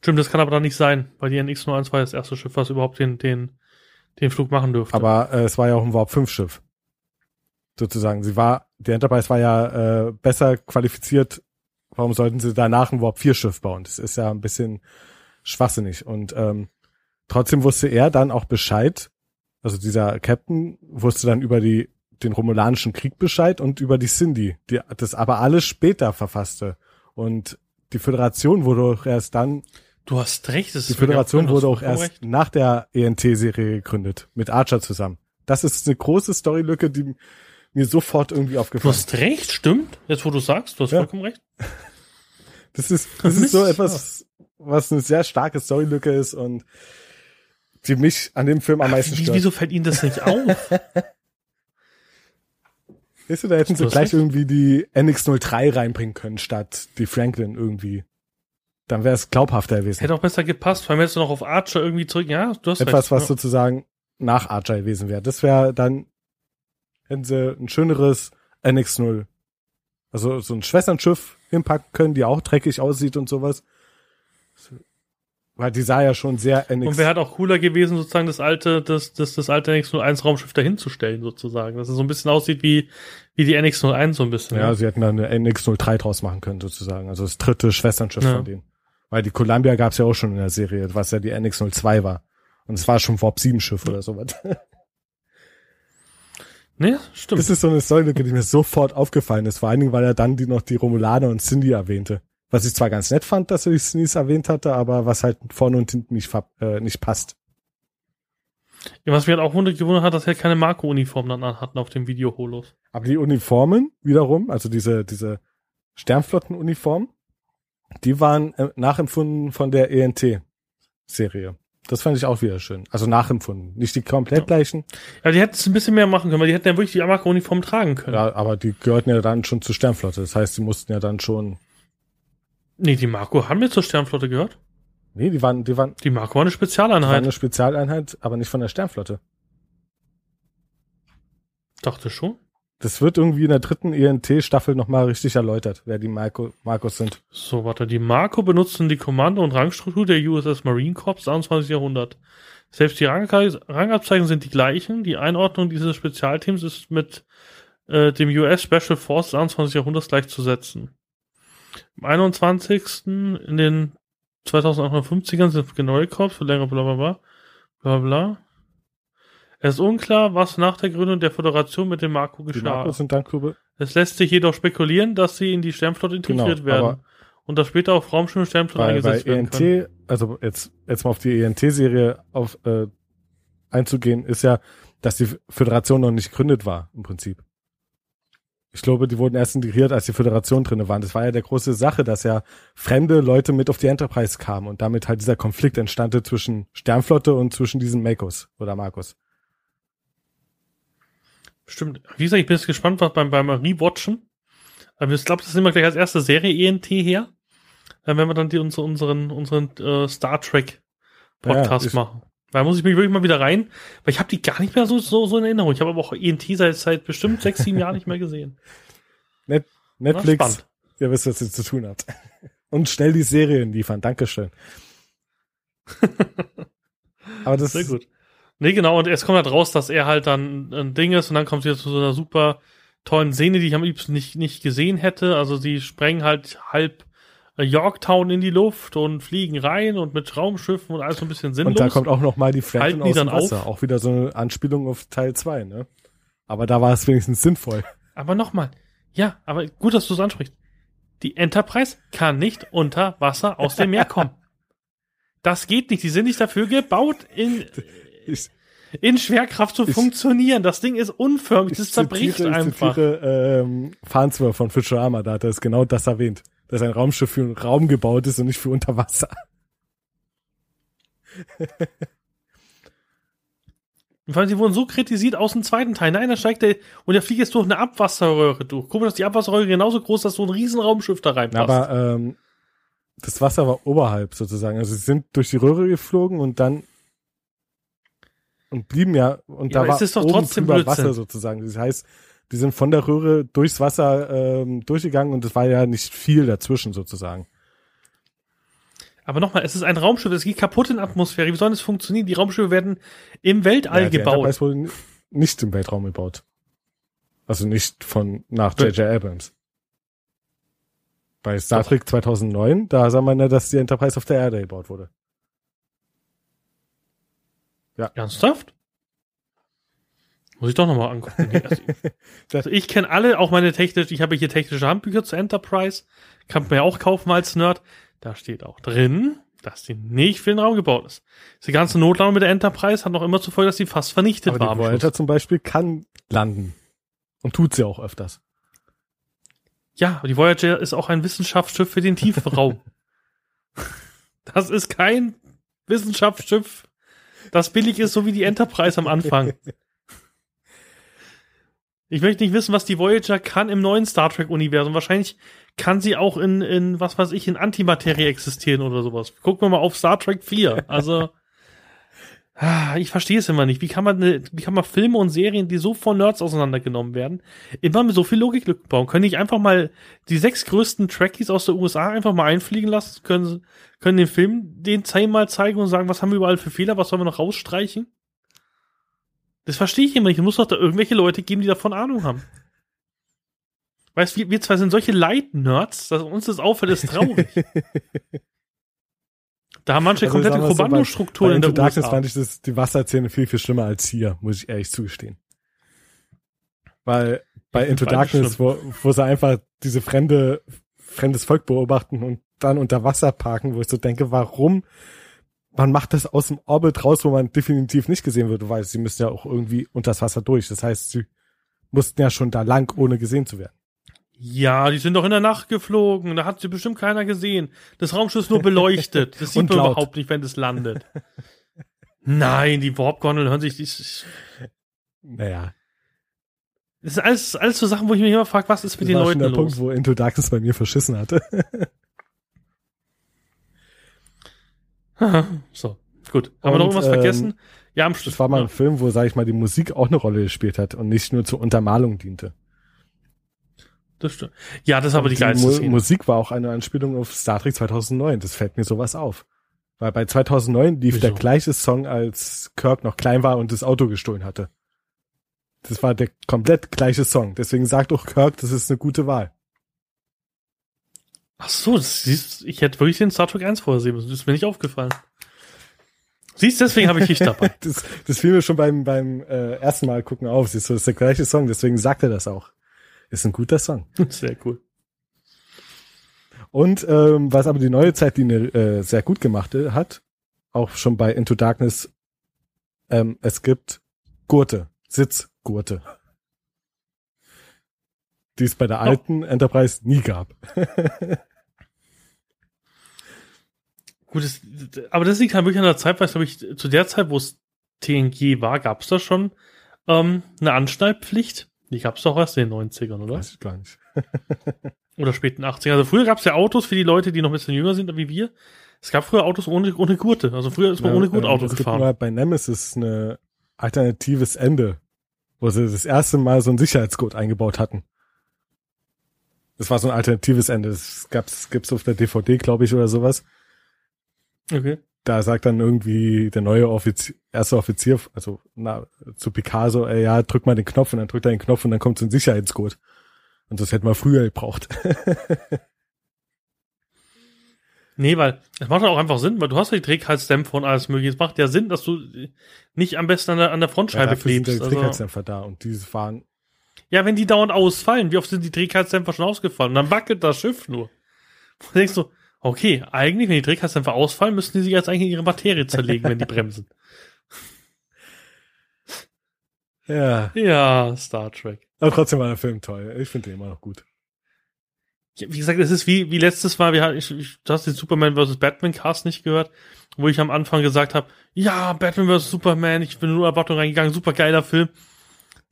Stimmt, das kann aber dann nicht sein, weil die NX01 war das erste Schiff, was überhaupt den den den Flug machen dürfte. Aber äh, es war ja auch ein Warp 5 Schiff sozusagen. Sie war, die Enterprise war ja äh, besser qualifiziert. Warum sollten sie danach ein Warp 4 Schiff bauen? Das ist ja ein bisschen schwachsinnig. Und ähm, trotzdem wusste er dann auch Bescheid. Also dieser Captain wusste dann über die den Romulanischen Krieg Bescheid und über die Cindy, die das aber alles später verfasste. Und die Föderation wurde auch erst dann, Du hast recht. Das die Föderation wurde auch erst recht. nach der ENT-Serie gegründet, mit Archer zusammen. Das ist eine große Storylücke, die mir sofort irgendwie Du aufgefallen hast recht, stimmt. Jetzt, wo du sagst, du hast Ja. vollkommen recht. Das ist, das ist so etwas, was eine sehr starke Storylücke ist und die mich an dem Film am meisten stört. wieso fällt Ihnen das nicht auf? Weißt du, da hätten sie Du gleich recht. irgendwie die NX03 reinbringen können, statt die Franklin irgendwie. Dann wäre es glaubhafter gewesen. Hätte auch besser gepasst. Vor allem hättest du noch auf Archer irgendwie zurück. Ja, du hast Etwas, recht. was ja. sozusagen nach Archer gewesen wäre. Das wäre dann, hätten sie ein schöneres NX0. Also so ein Schwesternschiff hinpacken können, die auch dreckig aussieht und sowas. Weil die sah ja schon sehr NX. Und wäre halt auch cooler gewesen, sozusagen das alte, das, das, das alte NX01 Raumschiff dahinzustellen, sozusagen. Dass es so ein bisschen aussieht wie, wie die NX01 so ein bisschen. Ja, sie hätten da eine NX03 draus machen können, sozusagen. Also das dritte Schwesternschiff Ja. von denen. Weil die Columbia gab's ja auch schon in der Serie, was ja die NX02 war. Und es war schon Warp 7 Schiff oder sowas. Nee, stimmt. Das ist so eine Story-Lücke, die mir sofort aufgefallen ist. Vor allen Dingen, weil er dann die noch die Romulaner und Cindy erwähnte. Was ich zwar ganz nett fand, dass er die Cindy's erwähnt hatte, aber was halt vorne und hinten nicht, äh, nicht passt. Ja, was mich halt auch wunder- gewundert hat, dass er keine Marco-Uniform dann anhatten auf dem Video-Holos. Aber die Uniformen wiederum, also diese, diese Sternflottenuniformen, die waren äh, nachempfunden von der ENT-Serie. Das fand ich auch wieder schön. Also nachempfunden. Nicht die komplett gleichen, Ja, die hätten es ein bisschen mehr machen können, weil die hätten ja wirklich die Marco-Uniform tragen können. ja, aber die gehörten ja dann schon zur Sternflotte. Das heißt, die mussten ja dann schon. Nee, die Marco haben wir zur Sternflotte gehört. Nee, die waren, die waren, Die Marco war eine die waren Spezialeinheit. eine Spezialeinheit, aber nicht von der Sternflotte. Dachte schon. Das wird irgendwie in der dritten ENT-Staffel nochmal richtig erläutert, wer die Marco, Marcos sind. So, warte, die Marco benutzten die Kommando- und Rangstruktur der USS Marine Corps 21. Jahrhundert. Selbst die Rang Rangabzeichen sind die gleichen. Die Einordnung dieses Spezialteams ist mit äh, dem US Special Force des 21. Jahrhunderts gleichzusetzen. Am 21. in den 2850ern sind Generalkorps für längere bla bla bla bla bla. Es ist unklar, was nach der Gründung der Föderation mit dem Marco Die geschah. Marcos sind dann. Es lässt sich jedoch spekulieren, dass sie in die Sternflotte integriert Genau, werden und dass später auf Raumschiffe Sternflotte bei, bei eingesetzt werden ENT, können. also jetzt, jetzt mal auf die ENT-Serie auf, äh, einzugehen, ist ja, dass die Föderation noch nicht gegründet war, im Prinzip. Ich glaube, die wurden erst integriert, als die Föderation drinne waren. Das war ja der große Sache, dass ja fremde Leute mit auf die Enterprise kamen und damit halt dieser Konflikt entstandte zwischen Sternflotte und zwischen diesen Makos oder Marcos. Stimmt. Wie gesagt, ich bin jetzt gespannt, was beim, beim Rewatchen. Aber ich glaube, das nehmen wir gleich als erste Serie ENT her. Werden wir dann die, unsere, unseren, unseren äh, Star Trek Podcast Ja, machen. Da muss ich mich wirklich mal wieder rein, weil ich habe die gar nicht mehr so, so, so in Erinnerung. Ich habe aber auch ENT seit, seit bestimmt sechs, sieben Jahren nicht mehr gesehen. Net Netflix, ihr wisst, was ihr zu tun habt. Und schnell die Serien liefern. Dankeschön. Aber das Sehr gut. Nee, genau, und es kommt halt raus, dass er halt dann ein Ding ist und dann kommt jetzt zu so einer super tollen Szene, die ich am liebsten nicht, nicht gesehen hätte. Also sie sprengen halt halb äh, Yorktown in die Luft und fliegen rein und mit Raumschiffen und alles so ein bisschen sinnlos. Und da kommt auch noch mal die Franklin Halten die aus dem dann Wasser. auf? Auch wieder so eine Anspielung auf Teil 2, ne? Aber da war es wenigstens sinnvoll. aber nochmal, ja, aber gut, dass du es ansprichst. Die Enterprise kann nicht unter Wasser aus dem Meer kommen. Das geht nicht. Die sind nicht dafür gebaut, in, Ich, in Schwerkraft zu Ich- funktionieren. Das Ding ist unförmig. Das zerbricht zitiere, einfach. Ich zitiere ähm, Farnsworth von Futurama, da hat er es genau das erwähnt. Dass ein Raumschiff für einen Raum gebaut ist und nicht für unter Wasser. Vor allem, sie wurden so kritisiert aus dem zweiten Teil. Nein, da steigt der und der fliegt jetzt durch eine Abwasserröhre durch. Guck mal, dass die Abwasserröhre genauso groß ist, dass so ein riesen Raumschiff da reinpasst. Aber ähm, das Wasser war oberhalb sozusagen. Also sie sind durch die Röhre geflogen und dann und blieben ja und Ja, da war es doch oben trotzdem drüber Blödsinn. Wasser sozusagen. Das heißt, die sind von der Röhre durchs Wasser ähm, durchgegangen und es war ja nicht viel dazwischen sozusagen. Aber nochmal, es ist ein Raumschiff, es geht kaputt in Atmosphäre. Wie soll das funktionieren? Die Raumschiffe werden im Weltall Ja, die gebaut. Enterprise wurde nicht im Weltraum gebaut. Also nicht von nach J.J. Abrams. Bei Star. Trek 2009, da sah man ja, dass die Enterprise auf der Erde gebaut wurde. Ernsthaft? Muss ich doch nochmal angucken. Also, also ich kenne alle, auch meine technische, ich habe hier technische Handbücher zu Enterprise. Kann man ja auch kaufen als Nerd. Da steht auch drin, dass die nicht für den Raum gebaut ist. Die ganze Notlandung mit der Enterprise hat noch immer zur Folge, dass sie fast vernichtet Aber war. die Voyager zum Beispiel kann landen. Und tut sie auch öfters. Ja, die Voyager ist auch ein Wissenschaftsschiff für den tiefen Raum. Das ist kein Wissenschaftsschiff, das billig ist, so wie die Enterprise am Anfang. Ich möchte nicht wissen, was die Voyager kann im neuen Star Trek-Universum. Wahrscheinlich kann sie auch in, in, was weiß ich, in Antimaterie existieren oder sowas. Gucken wir mal auf Star Trek 4. Also, ich verstehe es immer nicht. Wie kann man, wie kann man Filme und Serien, die so von Nerds auseinandergenommen werden, immer mit so viel Logiklücken bauen? Können nicht einfach mal die sechs größten Trekkies aus der USA einfach mal einfliegen lassen? Können, können den Film den zehnmal zeigen und sagen, was haben wir überall für Fehler, was sollen wir noch rausstreichen? Das verstehe ich immer nicht. Es muss doch da irgendwelche Leute geben, die davon Ahnung haben. Weißt wir, wir zwei sind solche Light-Nerds, dass uns das auffällt, ist traurig. Da haben manche Also komplette so, Kommandostrukturen Bei in der Into Darkness USA. fand ich das, die Wasserzähne viel, viel schlimmer als hier, muss ich ehrlich zugestehen. Weil bei Into Darkness, wo, wo sie einfach diese fremde, fremdes Volk beobachten und dann unter Wasser parken, wo ich so denke, warum? Man macht das aus dem Orbit raus, wo man definitiv nicht gesehen wird, weil sie müssen ja auch irgendwie unter das Wasser durch. Das heißt, sie mussten ja schon da lang, ohne gesehen zu werden. Ja, die sind doch in der Nacht geflogen. Da hat sie bestimmt keiner gesehen. Das Raumschiff ist nur beleuchtet. Das sieht Und man laut. überhaupt nicht, wenn es landet. Nein, die Warp-Gondeln hören sich. Das Naja, ist alles, alles so Sachen, wo ich mich immer frage, was ist mit das den war schon Leuten der los? Punkt, wo Into Darkness bei mir verschissen hatte. so, gut. Haben wir noch Und, irgendwas ähm, vergessen? Ja, am Schluss. Das war mal ein Film, wo, sag ich mal, die Musik auch eine Rolle gespielt hat und nicht nur zur Untermalung diente. Das stimmt. Ja, das ist aber die die geilste Mu. Musik war auch eine Anspielung auf Star Trek 2009. Das fällt mir sowas auf. Weil bei 2009 lief Wieso? der gleiche Song, als Kirk noch klein war und das Auto gestohlen hatte. Das war der komplett gleiche Song. Deswegen sagt auch Kirk, das ist eine gute Wahl. Ach so, das siehst, ich hätte wirklich den Star Trek 1 vorher sehen müssen. Das ist mir nicht aufgefallen. Siehst, deswegen habe ich dich dabei. Das, das fiel mir schon beim, beim äh, ersten Mal gucken auf. Siehst du, das ist der gleiche Song, deswegen sagt er das auch. Ist ein guter Song. Sehr cool. Und ähm, was aber die neue Zeitlinie äh, sehr gut gemacht äh, hat, auch schon bei Into Darkness, ähm, es gibt Gurte, Sitzgurte. Die es bei der alten Enterprise nie gab. Gut, das, aber das liegt halt wirklich an der Zeit, weil glaube ich, zu der Zeit, wo es TNG war, gab es da schon ähm, eine Anschnallpflicht. Die gab es doch erst in den 90ern, oder? Weiß ich gar nicht. Oder späten 80ern. Also früher gab es ja Autos für die Leute, die noch ein bisschen jünger sind wie wir. Es gab früher Autos ohne, ohne Gurte. Also früher ist man Ja, ohne Gurt ähm, Auto es gibt gefahren. mal bei Nemesis eine alternatives Ende, wo sie das erste Mal so ein Sicherheitsgurt eingebaut hatten. Das war so ein alternatives Ende. Das gab's, gibt's auf der DVD, glaube ich, oder sowas. Okay. Da sagt dann irgendwie der neue Offizier, erste Offizier, also na, zu Picasso, ey, ja, drück mal den Knopf und dann drückt er den Knopf und dann kommt so ein Sicherheitscode. Und das hätten wir früher gebraucht. Nee, weil es macht auch einfach Sinn, weil du hast ja die Trägheitsdämpfer und alles mögliche. Es macht ja Sinn, dass du nicht am besten an der, an der Frontscheibe sind klebst. die Also, Trägheitsdämpfer da und diese waren, ja, wenn die dauernd ausfallen, wie oft sind die Trägheitsdämpfer schon ausgefallen? Und dann wackelt das Schiff nur. Du denkst so, okay, eigentlich, wenn die Trägheitsdämpfer ausfallen, müssten die sich jetzt eigentlich in ihre Materie zerlegen, wenn die bremsen. ja, Ja, Star Trek. aber trotzdem war der Film toll. Ich finde den immer noch gut. Ja, wie gesagt, es ist wie, wie letztes Mal, wir hatten, ich, ich, du hast den Superman vs. Batman Cast nicht gehört, wo ich am Anfang gesagt habe, ja, Batman vs. Superman, ich bin nur Erwartung reingegangen, super geiler Film.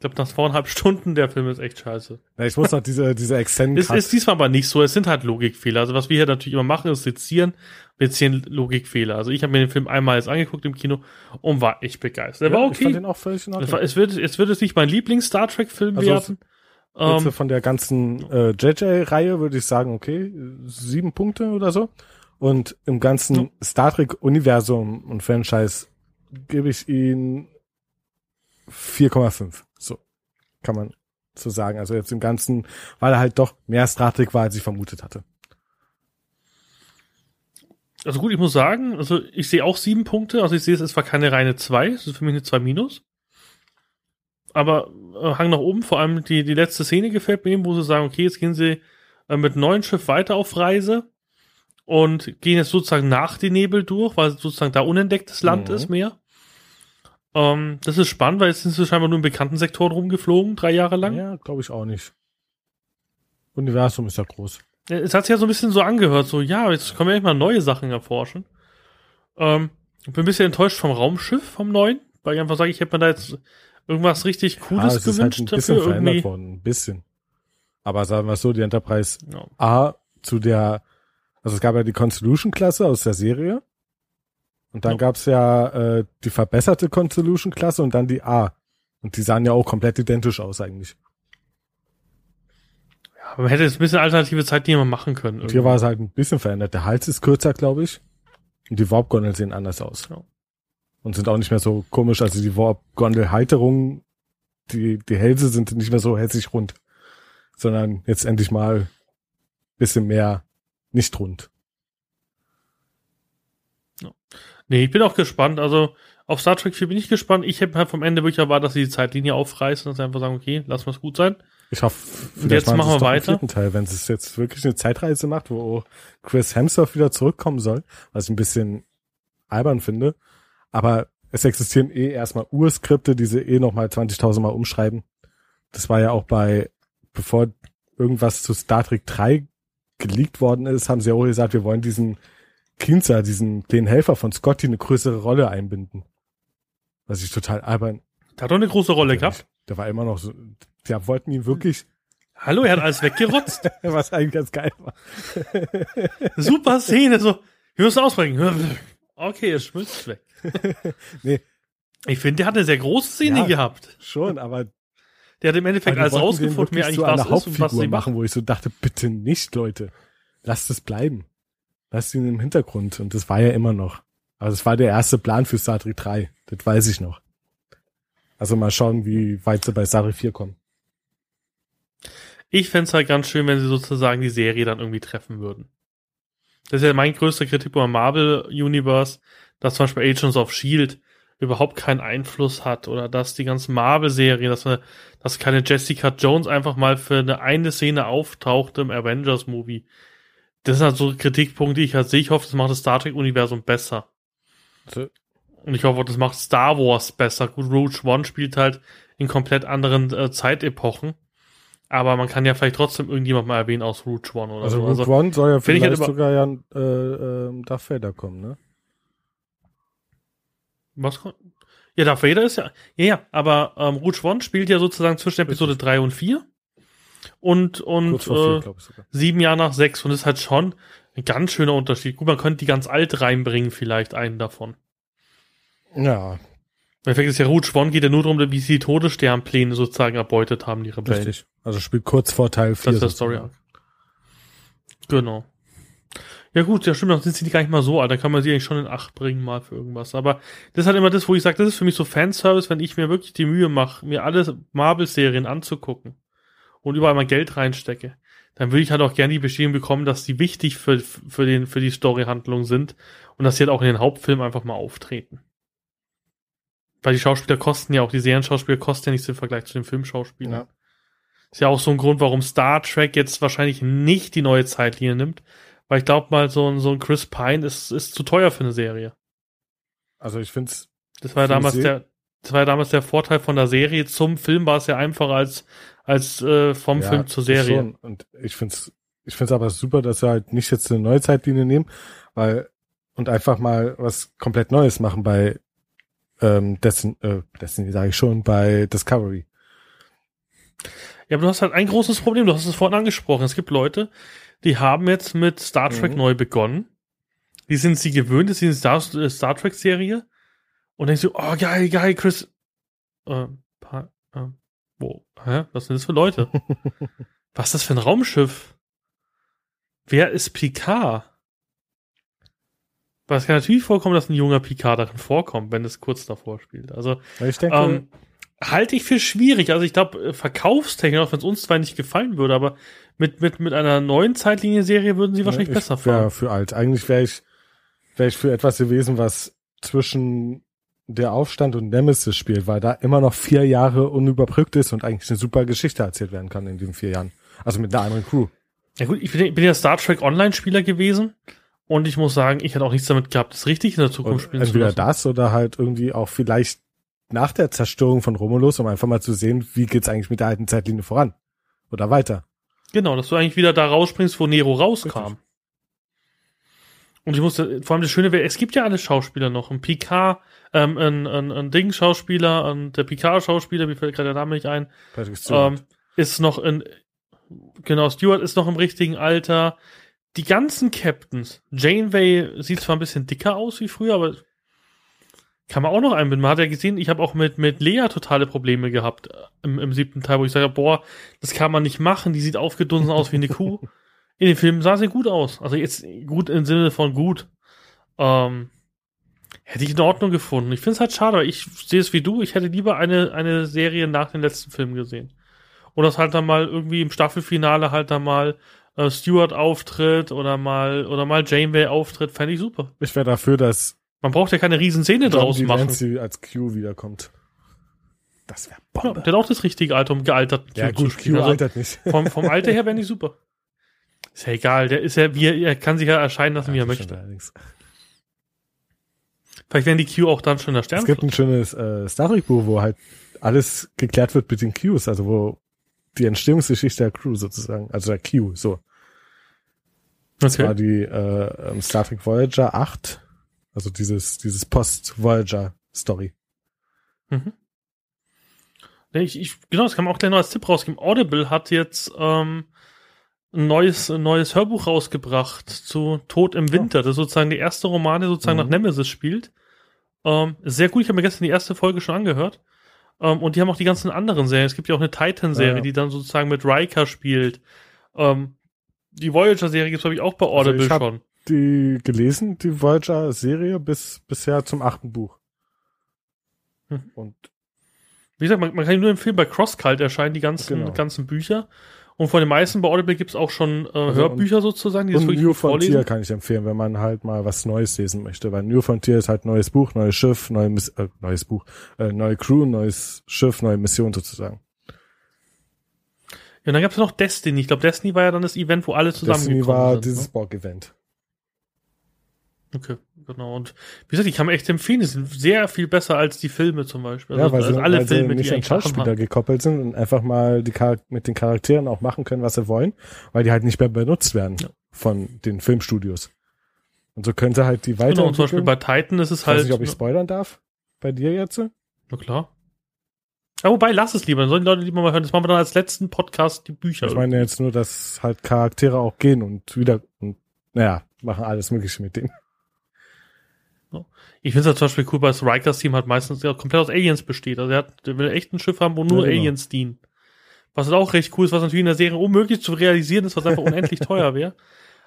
Ich glaube, nach zweieinhalb Stunden, der Film ist echt scheiße. Na, ich muss noch diese, diese Extended Es ist diesmal aber nicht so, es sind halt Logikfehler. Also was wir hier natürlich immer machen, ist sezieren, wir ziehen Logikfehler. Also ich habe mir den Film einmal jetzt angeguckt im Kino und war echt begeistert. Der war Ich fand okay. den auch völlig in Es, Ordnung. war, es, wird, es wird jetzt nicht mein Lieblings-Star Trek-Film Also werden. Jetzt Ähm, von der ganzen äh, JJ-Reihe würde ich sagen, okay, sieben Punkte oder so. Und im ganzen Ja. Star Trek-Universum und Franchise gebe ich ihn 4,5. Kann man so sagen. Also jetzt im Ganzen, weil er halt doch mehr Star Trek war, als ich vermutet hatte. Also gut, ich muss sagen, also ich sehe auch sieben Punkte. Also ich sehe es zwar keine reine zwei, es ist für mich eine zwei minus. aber äh, Hang nach oben, vor allem die, die letzte Szene gefällt mir, wo sie sagen, okay, jetzt gehen sie äh, mit neuen Schiff weiter auf Reise und gehen jetzt sozusagen nach den Nebel durch, weil sozusagen da unentdecktes Land Mhm. ist mehr. Ähm, das ist spannend, weil jetzt sind sie scheinbar nur in bekannten Sektoren rumgeflogen, drei Jahre lang. Ja, glaube ich auch nicht. Universum ist ja groß. Es hat sich ja so ein bisschen so angehört, so, ja, jetzt können wir echt mal neue Sachen erforschen. Ähm, ich bin ein bisschen enttäuscht vom Raumschiff, vom neuen, weil ich einfach sage, ich hätte mir da jetzt irgendwas richtig Ja, Cooles es ist halt gewünscht ein bisschen dafür. verändert Irgendwie. worden. Ein bisschen. Aber sagen wir es so, die Enterprise Ja. A zu der, also es gab ja die Constellation-Klasse aus der Serie. Und dann Ja. gab's ja äh, die verbesserte Constellation-Klasse und dann die A. Und die sahen ja auch komplett identisch aus eigentlich. Aber man hätte jetzt ein bisschen alternative Zeitlinie mal machen können. Und hier war es halt ein bisschen verändert. Der Hals ist kürzer, glaube ich. Und die Warp-Gondeln sehen anders aus. Ja. Und sind auch nicht mehr so komisch. Also die Warp-Gondel-Halterungen, die, die Hälse sind nicht mehr so hässlich rund. Sondern jetzt endlich mal bisschen mehr nicht rund. Nee, ich bin auch gespannt. Also auf Star Trek 4 bin ich gespannt. Ich hätte halt vom Ende wirklich erwartet, dass sie die Zeitlinie aufreißen und dass sie einfach sagen, okay, lass mal es gut sein. Ich hoffe, vielleicht jetzt machen wir weiter. Teil, wenn es jetzt wirklich eine Zeitreise macht, wo Chris Hemsworth wieder zurückkommen soll, was ich ein bisschen albern finde. Aber es existieren eh erstmal Urskripte, die sie eh nochmal 20.000 Mal umschreiben. Das war ja auch bei, bevor irgendwas zu Star Trek 3 geleakt worden ist, haben sie auch gesagt, wir wollen diesen Kinzer, diesen kleinen Helfer von Scotty eine größere Rolle einbinden. Was ich total albern. Der hat doch eine große Rolle gehabt. Der war immer noch so, ja, wollten ihn wirklich, Hallo, er hat alles weggerotzt. was eigentlich ganz geil war. Super Szene, so, wir müssen ausbrechen. Okay, es schmilzt weg. Nee. Ich finde, der hat eine sehr große Szene Ja. gehabt. Schon, aber Der hat im Endeffekt alles den rausgefunden, wirklich eigentlich zu was einer ist und was Hauptfigur sie machen. wo ich so dachte, bitte nicht, Leute. Lasst es bleiben. Lasst ihn im Hintergrund. Und das war ja immer noch. Also es war der erste Plan für Star Trek 3. Das weiß ich noch. Also mal schauen, wie weit sie bei Star Trek 4 kommen. Ich fände halt ganz schön, wenn sie sozusagen die Serie dann irgendwie treffen würden. Das ist ja mein größter Kritik beim Marvel Universe, dass zum Beispiel Agents of Shield überhaupt keinen Einfluss hat oder dass die ganzen Marvel-Serien, dass, eine- dass keine Jessica Jones einfach mal für eine eine Szene auftaucht im Avengers-Movie. Das sind halt so Kritikpunkte, die ich halt sehe. Ich hoffe, das macht das Star Trek-Universum besser. So, Und ich hoffe, das macht Star Wars besser. Gut, Rogue One spielt halt in komplett anderen äh, Zeitepochen. Aber man kann ja vielleicht trotzdem irgendjemand mal erwähnen aus Rogue One oder also so. Also, One soll ja halt vielleicht immer- sogar ja äh, ähm, Darth Vader kommen, ne? was kommt? Ja, Darth Vader ist ja, ja, ja, aber ähm, Rouge One spielt ja sozusagen zwischen Episode 3 und 4 und, und vier, äh, sieben Jahre nach sechs und das ist halt schon ein ganz schöner Unterschied. Gut, man könnte die ganz alt reinbringen, vielleicht einen davon. Ja, Im Endeffekt ist ja Rouge One geht ja nur darum, wie sie die Todessternpläne sozusagen erbeutet haben, die Rebellen. richtig. Also spielt kurz vor Teil 4. Das ist der Story Arc. Genau. Ja gut, ja stimmt, dann sind sie gar nicht mal so alt, da kann man sie eigentlich schon in Acht bringen mal für irgendwas. Aber das ist halt immer das, wo ich sage, das ist für mich so Fanservice, wenn ich mir wirklich die Mühe mache, mir alle Marvel-Serien anzugucken und überall mal Geld reinstecke, dann würde ich halt auch gerne die Bestätigung bekommen, dass die wichtig für, für, den, für die Storyhandlung sind und dass sie halt auch in den Hauptfilmen einfach mal auftreten. Weil die Schauspieler kosten ja auch, die Serienschauspieler kosten ja nichts im Vergleich zu den Filmschauspielern. Ja. Ist ja auch so ein Grund, warum Star Trek jetzt wahrscheinlich nicht die neue Zeitlinie nimmt. Weil ich glaube mal, so ein, so ein Chris Pine ist, ist zu teuer für eine Serie. Also ich finde es Das war ja damals der, das war ja damals der Vorteil von der Serie. Zum Film war es ja einfacher als, als äh, vom Film zur Serie. Schon. Und ich find's, ich find's aber super, dass sie halt nicht jetzt eine neue Zeitlinie nehmen, weil und einfach mal was komplett Neues machen bei ähm, Destiny, äh, Destiny sage ich schon, bei Discovery. Ja, aber du hast halt ein großes Problem. Du hast es vorhin angesprochen. Es gibt Leute, die haben jetzt mit Star Trek Mhm. neu begonnen. Die sind sie gewöhnt, das ist eine Star, äh, Star Trek Serie. Und denken so, oh geil, geil, Chris. Äh, pa, wo? Hä? Was sind das für Leute? Was ist das für ein Raumschiff? Wer ist Picard? Weil es kann natürlich vorkommen, dass ein junger Picard darin vorkommt, wenn es kurz davor spielt. Also denke, ähm, halte ich für schwierig. Also ich glaube, verkaufstechnisch, auch wenn es uns zwar nicht gefallen würde, aber mit, mit, mit einer neuen Zeitlinie-Serie würden sie wahrscheinlich ich besser fahren. für alt. Eigentlich wäre ich, wäre ich für etwas gewesen, was zwischen der Aufstand und Nemesis spielt, weil da immer noch vier Jahre unüberbrückt ist und eigentlich eine super Geschichte erzählt werden kann in den vier Jahren. Also mit einer anderen Crew. Ja gut, ich bin, bin ja Star Trek Online-Spieler gewesen und ich muss sagen, ich hätte auch nichts damit gehabt, das richtig in der Zukunft Und spielen zu entweder das oder halt irgendwie auch vielleicht nach der Zerstörung von Romulus, um einfach mal zu sehen, wie geht's eigentlich mit der alten Zeitlinie voran. Oder weiter. Genau, dass du eigentlich wieder da rausspringst, wo Nero rauskam. Richtig. Und ich musste, vor allem das Schöne wäre, es gibt ja alle Schauspieler noch. Ein Picard, ähm, ein, ein, ein Ding-Schauspieler, ein, der Picard-Schauspieler, mir fällt gerade der Name nicht ein, Patrick Stewart. ähm, ist noch in, genau, Stewart ist noch im richtigen Alter. Die ganzen Captains, Janeway sieht zwar ein bisschen dicker aus wie früher, aber kann man auch noch einbinden. Man hat ja gesehen, ich habe auch mit, mit Lea totale Probleme gehabt äh, im, im siebten Teil, wo ich sage, boah, das kann man nicht machen, die sieht aufgedunsen aus wie eine Kuh. In den Filmen sah sie gut aus. Also jetzt gut im Sinne von gut. Ähm, hätte ich in Ordnung gefunden. Ich finde es halt schade, weil ich sehe es wie du. Ich hätte lieber eine, eine Serie nach den letzten Filmen gesehen. Und das halt dann mal irgendwie im Staffelfinale halt dann mal äh, Stewart auftritt oder mal oder mal Janeway auftritt, fände ich super. ich wäre dafür, dass Man braucht ja keine Riesenszene John draus machen. Delancey als Q wiederkommt. Das wäre Ja, Bombe. der hat auch das richtige Alter, um gealtert Ja, zu gut, spielen. Q Also altert nicht. vom, vom Alter her wäre nicht super. Ist ja egal, der ist ja, wie er, er kann sich ja erscheinen lassen, wie er Ja, möchte. allerdings. Vielleicht werden die Q auch dann schon der Es Stern. gibt ein schönes äh, Star Trek Buch, wo halt alles geklärt wird mit den Qs, also wo die Entstehungsgeschichte der Crew sozusagen, also der Q, so. Das war Okay. die äh, ähm, Star Trek Voyager 8, also dieses, dieses Post-Voyager-Story. Mhm. Ich, ich, genau, das kann man auch gleich noch als Tipp rausgeben. Audible hat jetzt ähm, ein neues, ein neues Hörbuch rausgebracht zu Tod im Winter. Das ist sozusagen der erste Roman, der sozusagen Mhm. nach Nemesis spielt. Ähm, sehr gut, ich habe mir gestern die erste Folge schon angehört. Ähm, und die haben auch die ganzen anderen Serien. Es gibt ja auch eine Titan-Serie, Ja, ja. die dann sozusagen mit Riker spielt. Ähm, die Voyager-Serie gibt es, glaube ich, auch bei Also Audible ich hab- schon. Die gelesen, die Voyager-Serie bis bisher zum achten Buch. Mhm. Und Wie gesagt, man, man kann ihn nur empfehlen, bei CrossCult erscheinen die ganzen, Genau. ganzen Bücher. Und von den meisten bei Audible gibt es auch schon äh, Also Hörbücher sozusagen, die das Und wirklich New gut vorlesen. Frontier kann ich empfehlen, wenn man halt mal was Neues lesen möchte, weil New Frontier ist halt neues Buch, neues Schiff, neue Miss äh, neues Buch, äh, neue Crew, neues Schiff, neue Mission sozusagen. Ja, und dann gab es noch Destiny. Ich glaube, Destiny war ja dann das Event, wo alle Destiny zusammengekommen war sind. dieses ne? Borg-Event. Okay, genau. Und wie gesagt, ich kann mir echt empfehlen, die sind sehr viel besser als die Filme zum Beispiel. ja, weil als sie, alle weil Filme, sie nicht die an. Schauspieler gekoppelt sind und einfach mal die Char mit den Charakteren auch machen können, was sie wollen, weil die halt nicht mehr benutzt werden Ja. von den Filmstudios. Und so können sie halt die Genau, und zum Beispiel bei Titan ist es ich halt. weiß nicht, ob ich spoilern darf. Bei dir jetzt? na klar. Ja, wobei, lass es lieber. Dann sollen die Leute lieber mal hören. Das machen wir dann als letzten Podcast die Bücher. Ich meine jetzt nur, dass halt Charaktere auch gehen und wieder, und, naja, machen alles Mögliche mit denen. Ich finde es halt zum Beispiel cool, weil das Rikers Team halt meistens ja komplett aus Aliens besteht. Also er hat, der will echt ein Schiff haben, wo nur Ja, genau. Aliens dienen. Was halt auch recht cool ist, was natürlich in der Serie unmöglich zu realisieren ist, was einfach unendlich teuer wäre.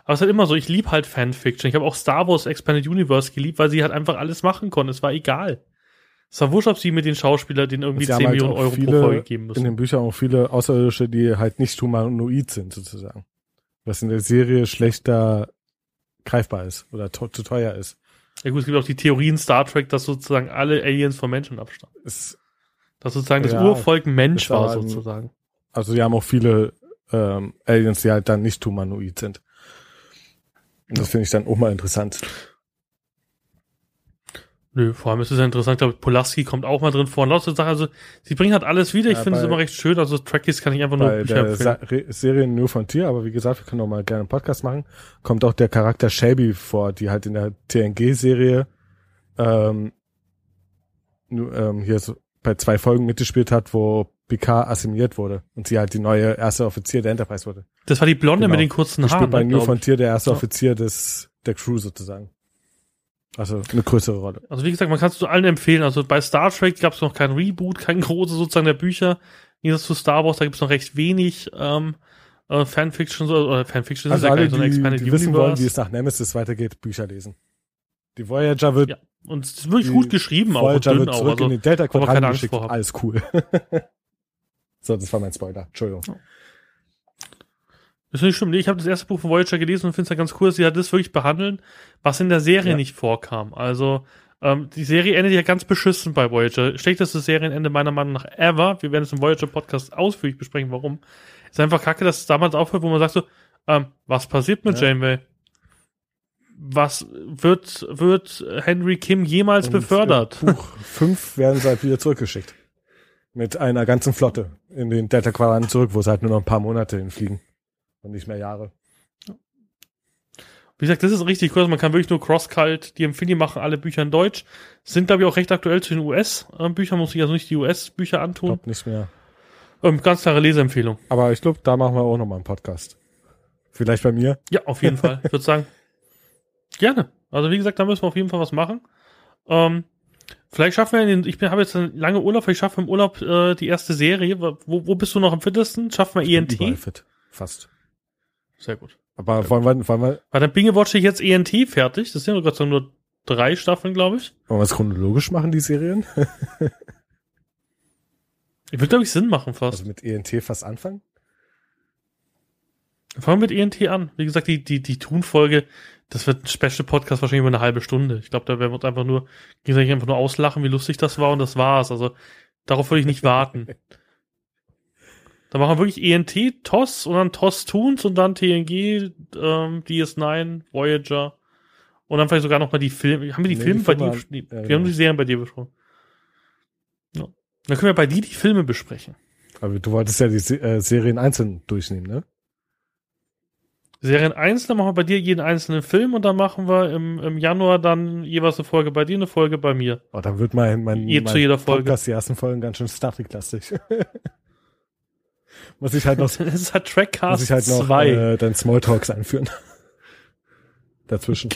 Aber es ist halt immer so, ich lieb halt Fanfiction. Ich habe auch Star Wars Expanded Universe geliebt, weil sie halt einfach alles machen konnten. Es war egal. Es war wurscht, ob sie mit den Schauspielern denen irgendwie Sie 10 haben halt Millionen Euro pro Folge geben In müssen. den Büchern auch viele Außerirdische, die halt nicht humanoid sind, sozusagen. Was in der Serie schlechter greifbar ist oder zu teuer ist. Ja gut, es gibt auch die Theorie in Star Trek, dass sozusagen alle Aliens von Menschen abstammen. Es, Dass sozusagen das Ja, Urvolk Mensch war, ein- sozusagen. also die haben auch viele ähm, Aliens, die halt dann nicht humanoid sind. Und das finde ich dann auch mal interessant. Nö, vor allem ist es ja interessant, glaube ich, Polaski kommt auch mal drin vor. Und lauter Sachen, also sie bringen halt alles wieder. Ich Ja, finde es immer recht schön. Also Trekkies kann ich einfach nur Bei Bücher der Sa empfehlen. Re Serie New Frontier, aber wie gesagt, wir können auch mal gerne einen Podcast machen, kommt auch der Charakter Shelby vor, die halt in der TNG-Serie ähm, ähm, hier so bei zwei Folgen mitgespielt hat, wo Picard assimiliert wurde und sie halt die neue erste Offizier der Enterprise wurde. Das war die Blonde Genau. mit den kurzen Haaren. spielt bei ne, New. Frontier der erste Ja. Offizier des der Crew sozusagen. Also eine größere Rolle. Also wie gesagt, man kann es zu allen empfehlen. Also bei Star Trek gab es noch kein Reboot, kein großes sozusagen der Bücher. Gesagt, zu Star Wars, da gibt es noch recht wenig ähm, äh, Fanfiction so, oder Fanfiction Also ist ja gar alle, nicht so eine die, Expanded die wissen wollen, wie Universe. es nach Nemesis weitergeht, Bücher lesen. Die Voyager wird Ja, Und es ist wirklich Die gut geschrieben, auch und Voyager dünn wird auch. zurück Also, in den Delta Quadranten geschickt. Alles cool. so, das war mein Spoiler. Entschuldigung. Das ist nicht schlimm. Nee, ich habe das erste Buch von Voyager gelesen und finde es ja ganz cool, dass sie halt das wirklich behandeln, was in der Serie Ja. nicht vorkam. Also Ähm, die Serie endet ja ganz beschissen bei Voyager. Schlechteste Serienende meiner Meinung nach ever. Wir werden es im Voyager-Podcast ausführlich besprechen, warum. Ist einfach kacke, dass es damals aufhört, wo man sagt so, ähm, was passiert mit Ja. Janeway? Was wird, wird Henry Kim jemals Und befördert? in Buch 5 werden sie halt wieder zurückgeschickt. Mit einer ganzen Flotte in den Delta Quadranten zurück, wo sie halt nur noch ein paar Monate hinfliegen. Und nicht mehr Jahre. Wie gesagt, das ist richtig cool. Also Man kann wirklich nur Cross-Cult, die Empfehlung machen alle Bücher in Deutsch. Sind, glaube ich, auch recht aktuell zu den US-Büchern. Muss ich also nicht die US-Bücher Ich antun. glaube nicht mehr. Ähm, ganz klare Leseempfehlung. Aber ich glaube, da machen wir auch nochmal einen Podcast. Vielleicht bei mir. Ja, auf jeden Fall. Ich würde sagen, gerne. Also wie gesagt, da müssen wir auf jeden Fall was machen. Ähm, vielleicht schaffen wir, in den, ich habe jetzt einen lange Urlaub, vielleicht schaffen wir im Urlaub äh, die erste Serie. Wo, wo bist du noch am fittesten? Schaffen wir ENT? Überall fit. Fast. Sehr gut. Aber wollen wir, wollen wir, Weil dann Binge Watch ich jetzt ENT fertig. Das sind Dank nur drei Staffeln, glaube ich. wollen wir es chronologisch machen, die Serien? Ich würde, glaube ich, Sinn machen fast. Also mit ENT fast anfangen? Fangen wir mit ENT an. Wie gesagt, die, die, die Tun-Folge, das wird ein Special-Podcast wahrscheinlich über eine halbe Stunde. Ich glaube, da werden wir uns einfach nur, gegenseitig einfach nur auslachen, wie lustig das war und das war's. Also, darauf würde ich nicht warten. Da machen wir wirklich ENT, TOS und dann TOS Toons und dann TNG, ähm, DS9, Voyager und dann vielleicht sogar noch mal die Filme. Haben wir die Nee, Filme die bei dir? Nee, ja, wir haben genau. die Serien bei dir besprochen. Ja. Dann können wir bei dir die Filme besprechen. Aber du wolltest ja die äh, Serien einzeln durchnehmen, ne? Serien einzeln, dann machen wir bei dir jeden einzelnen Film und dann machen wir im, im Januar dann jeweils eine Folge bei dir, eine Folge bei mir. Oh, dann wird mein, mein, Je mein zu jeder Folge. Podcast, die ersten Folgen ganz schön Star Trek-lastig. muss ich halt noch, Das ist halt muss Trackcast ich halt noch 2. äh, dann Smalltalks einführen. Dazwischen.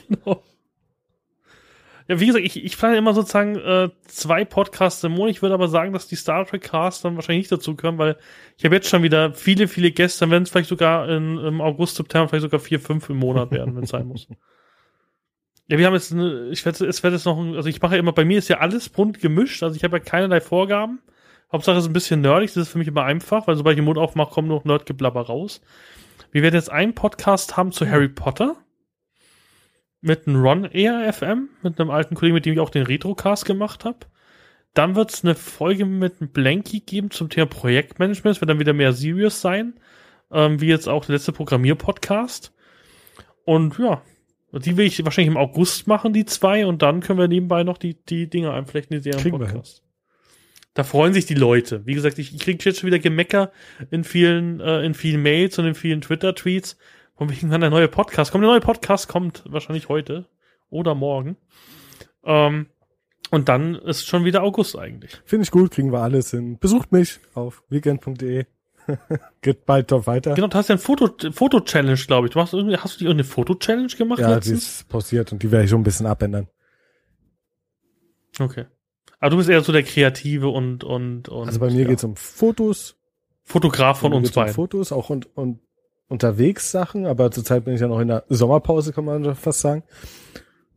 Ja, wie gesagt, ich, ich plane immer sozusagen äh, zwei Podcasts im Monat. Ich würde aber sagen, dass die Star Trek Casts dann wahrscheinlich nicht dazu gehören, weil ich habe jetzt schon wieder viele, viele Gäste. Dann werden es vielleicht sogar in, im August, September vielleicht sogar vier, fünf im Monat werden, wenn es sein muss. Ja, wir haben jetzt, eine, ich werde, es wird jetzt noch, also ich mache ja immer, bei mir ist ja alles bunt gemischt, also ich habe ja keinerlei Vorgaben. Hauptsache es ist ein bisschen nerdig, das ist für mich immer einfach, weil sobald ich den Mund aufmache, kommt noch Nerdgeblabber raus. Wir werden jetzt einen Podcast haben zu Harry Potter mit einem Ron ERFM, mit einem alten Kollegen, mit dem ich auch den Retrocast gemacht habe. Dann wird es eine Folge mit einem Blanky geben zum Thema Projektmanagement. Es wird dann wieder mehr serious sein, ähm, wie jetzt auch der letzte Programmier-Podcast. Und ja, die will ich wahrscheinlich im August machen, die zwei, und dann können wir nebenbei noch die, die Dinge einflechten, die Serien Kriegen wir Podcast. Da freuen sich die Leute. Wie gesagt, ich, ich kriege jetzt schon wieder Gemecker in vielen, äh, in vielen Mails und in vielen Twitter-Tweets. Von wegen, wann der neue Podcast kommt. Der neue Podcast kommt wahrscheinlich heute oder morgen. Ähm, und dann ist schon wieder August eigentlich. Finde ich gut, kriegen wir alles hin. Besucht mich auf weekend.de. Geht bald doch weiter. Genau, du hast ja ein Foto, Foto-Challenge, glaube ich. Du hast, irgendwie, hast du die irgendeine Foto-Challenge gemacht Ja, die letztens? ist pausiert und die werde ich schon ein bisschen abändern. Okay. Aber du bist eher so der Kreative und, und, und Also bei mir ja, geht's um Fotos. Fotograf von uns geht's um beiden. Fotos, auch und, und unterwegs Sachen, aber zurzeit bin ich ja noch in der Sommerpause, kann man fast sagen.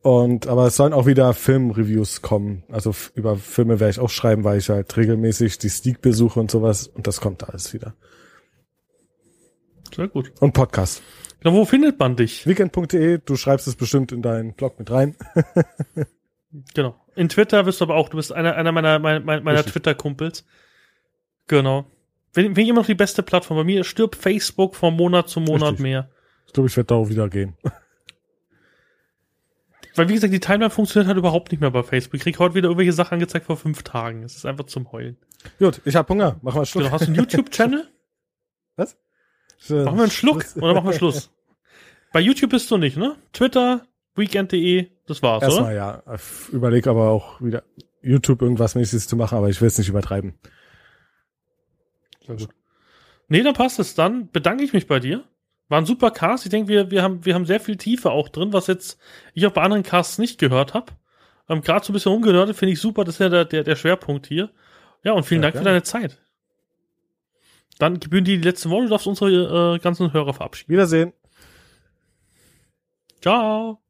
Und aber es sollen auch wieder Filmreviews kommen. Also über Filme werde ich auch schreiben, weil ich halt regelmäßig die Sneak besuche und sowas und das kommt alles wieder. Sehr gut. Und Podcast. Genau, wo findet man dich? Weekend.de, du schreibst es bestimmt in deinen Blog mit rein. Genau. In Twitter bist du aber auch, du bist einer, einer meiner, meiner, meiner. Twitter-Kumpels. Genau. Wenn, wenn immer noch die beste Plattform. Bei mir stirbt Facebook von Monat zu Monat Richtig. mehr. Ich glaube, ich werde da auch wieder gehen. Weil, wie gesagt, die Timeline funktioniert halt überhaupt nicht mehr bei Facebook. Ich krieg heute wieder irgendwelche Sachen angezeigt vor fünf Tagen. Es ist einfach zum Heulen. Gut, ich hab Hunger. Machen wir Schluck. Genau. Hast du einen YouTube-Channel? Was? Machen wir einen Schluck oder machen wir Schluss? Bei YouTube bist du nicht, ne? Twitter, weekend.de, das war's, Erstmal oder? ja. Überleg aber auch wieder YouTube irgendwas mäßiges zu machen, aber ich will es nicht übertreiben. Sehr gut. Nee, dann passt es. Dann bedanke ich mich bei dir. War ein super Cast. Ich denke, wir, wir, haben, wir haben sehr viel Tiefe auch drin, was jetzt ich auch bei anderen Casts nicht gehört habe. Ähm, Gerade so ein bisschen rumgenördet, finde ich super. Das ist ja der, der, der Schwerpunkt hier. Ja, und vielen Ja, Dank für gerne. deine Zeit. Dann gebühren dir die letzten Worte. Du darfst unsere äh, ganzen Hörer verabschieden. Wiedersehen. Ciao.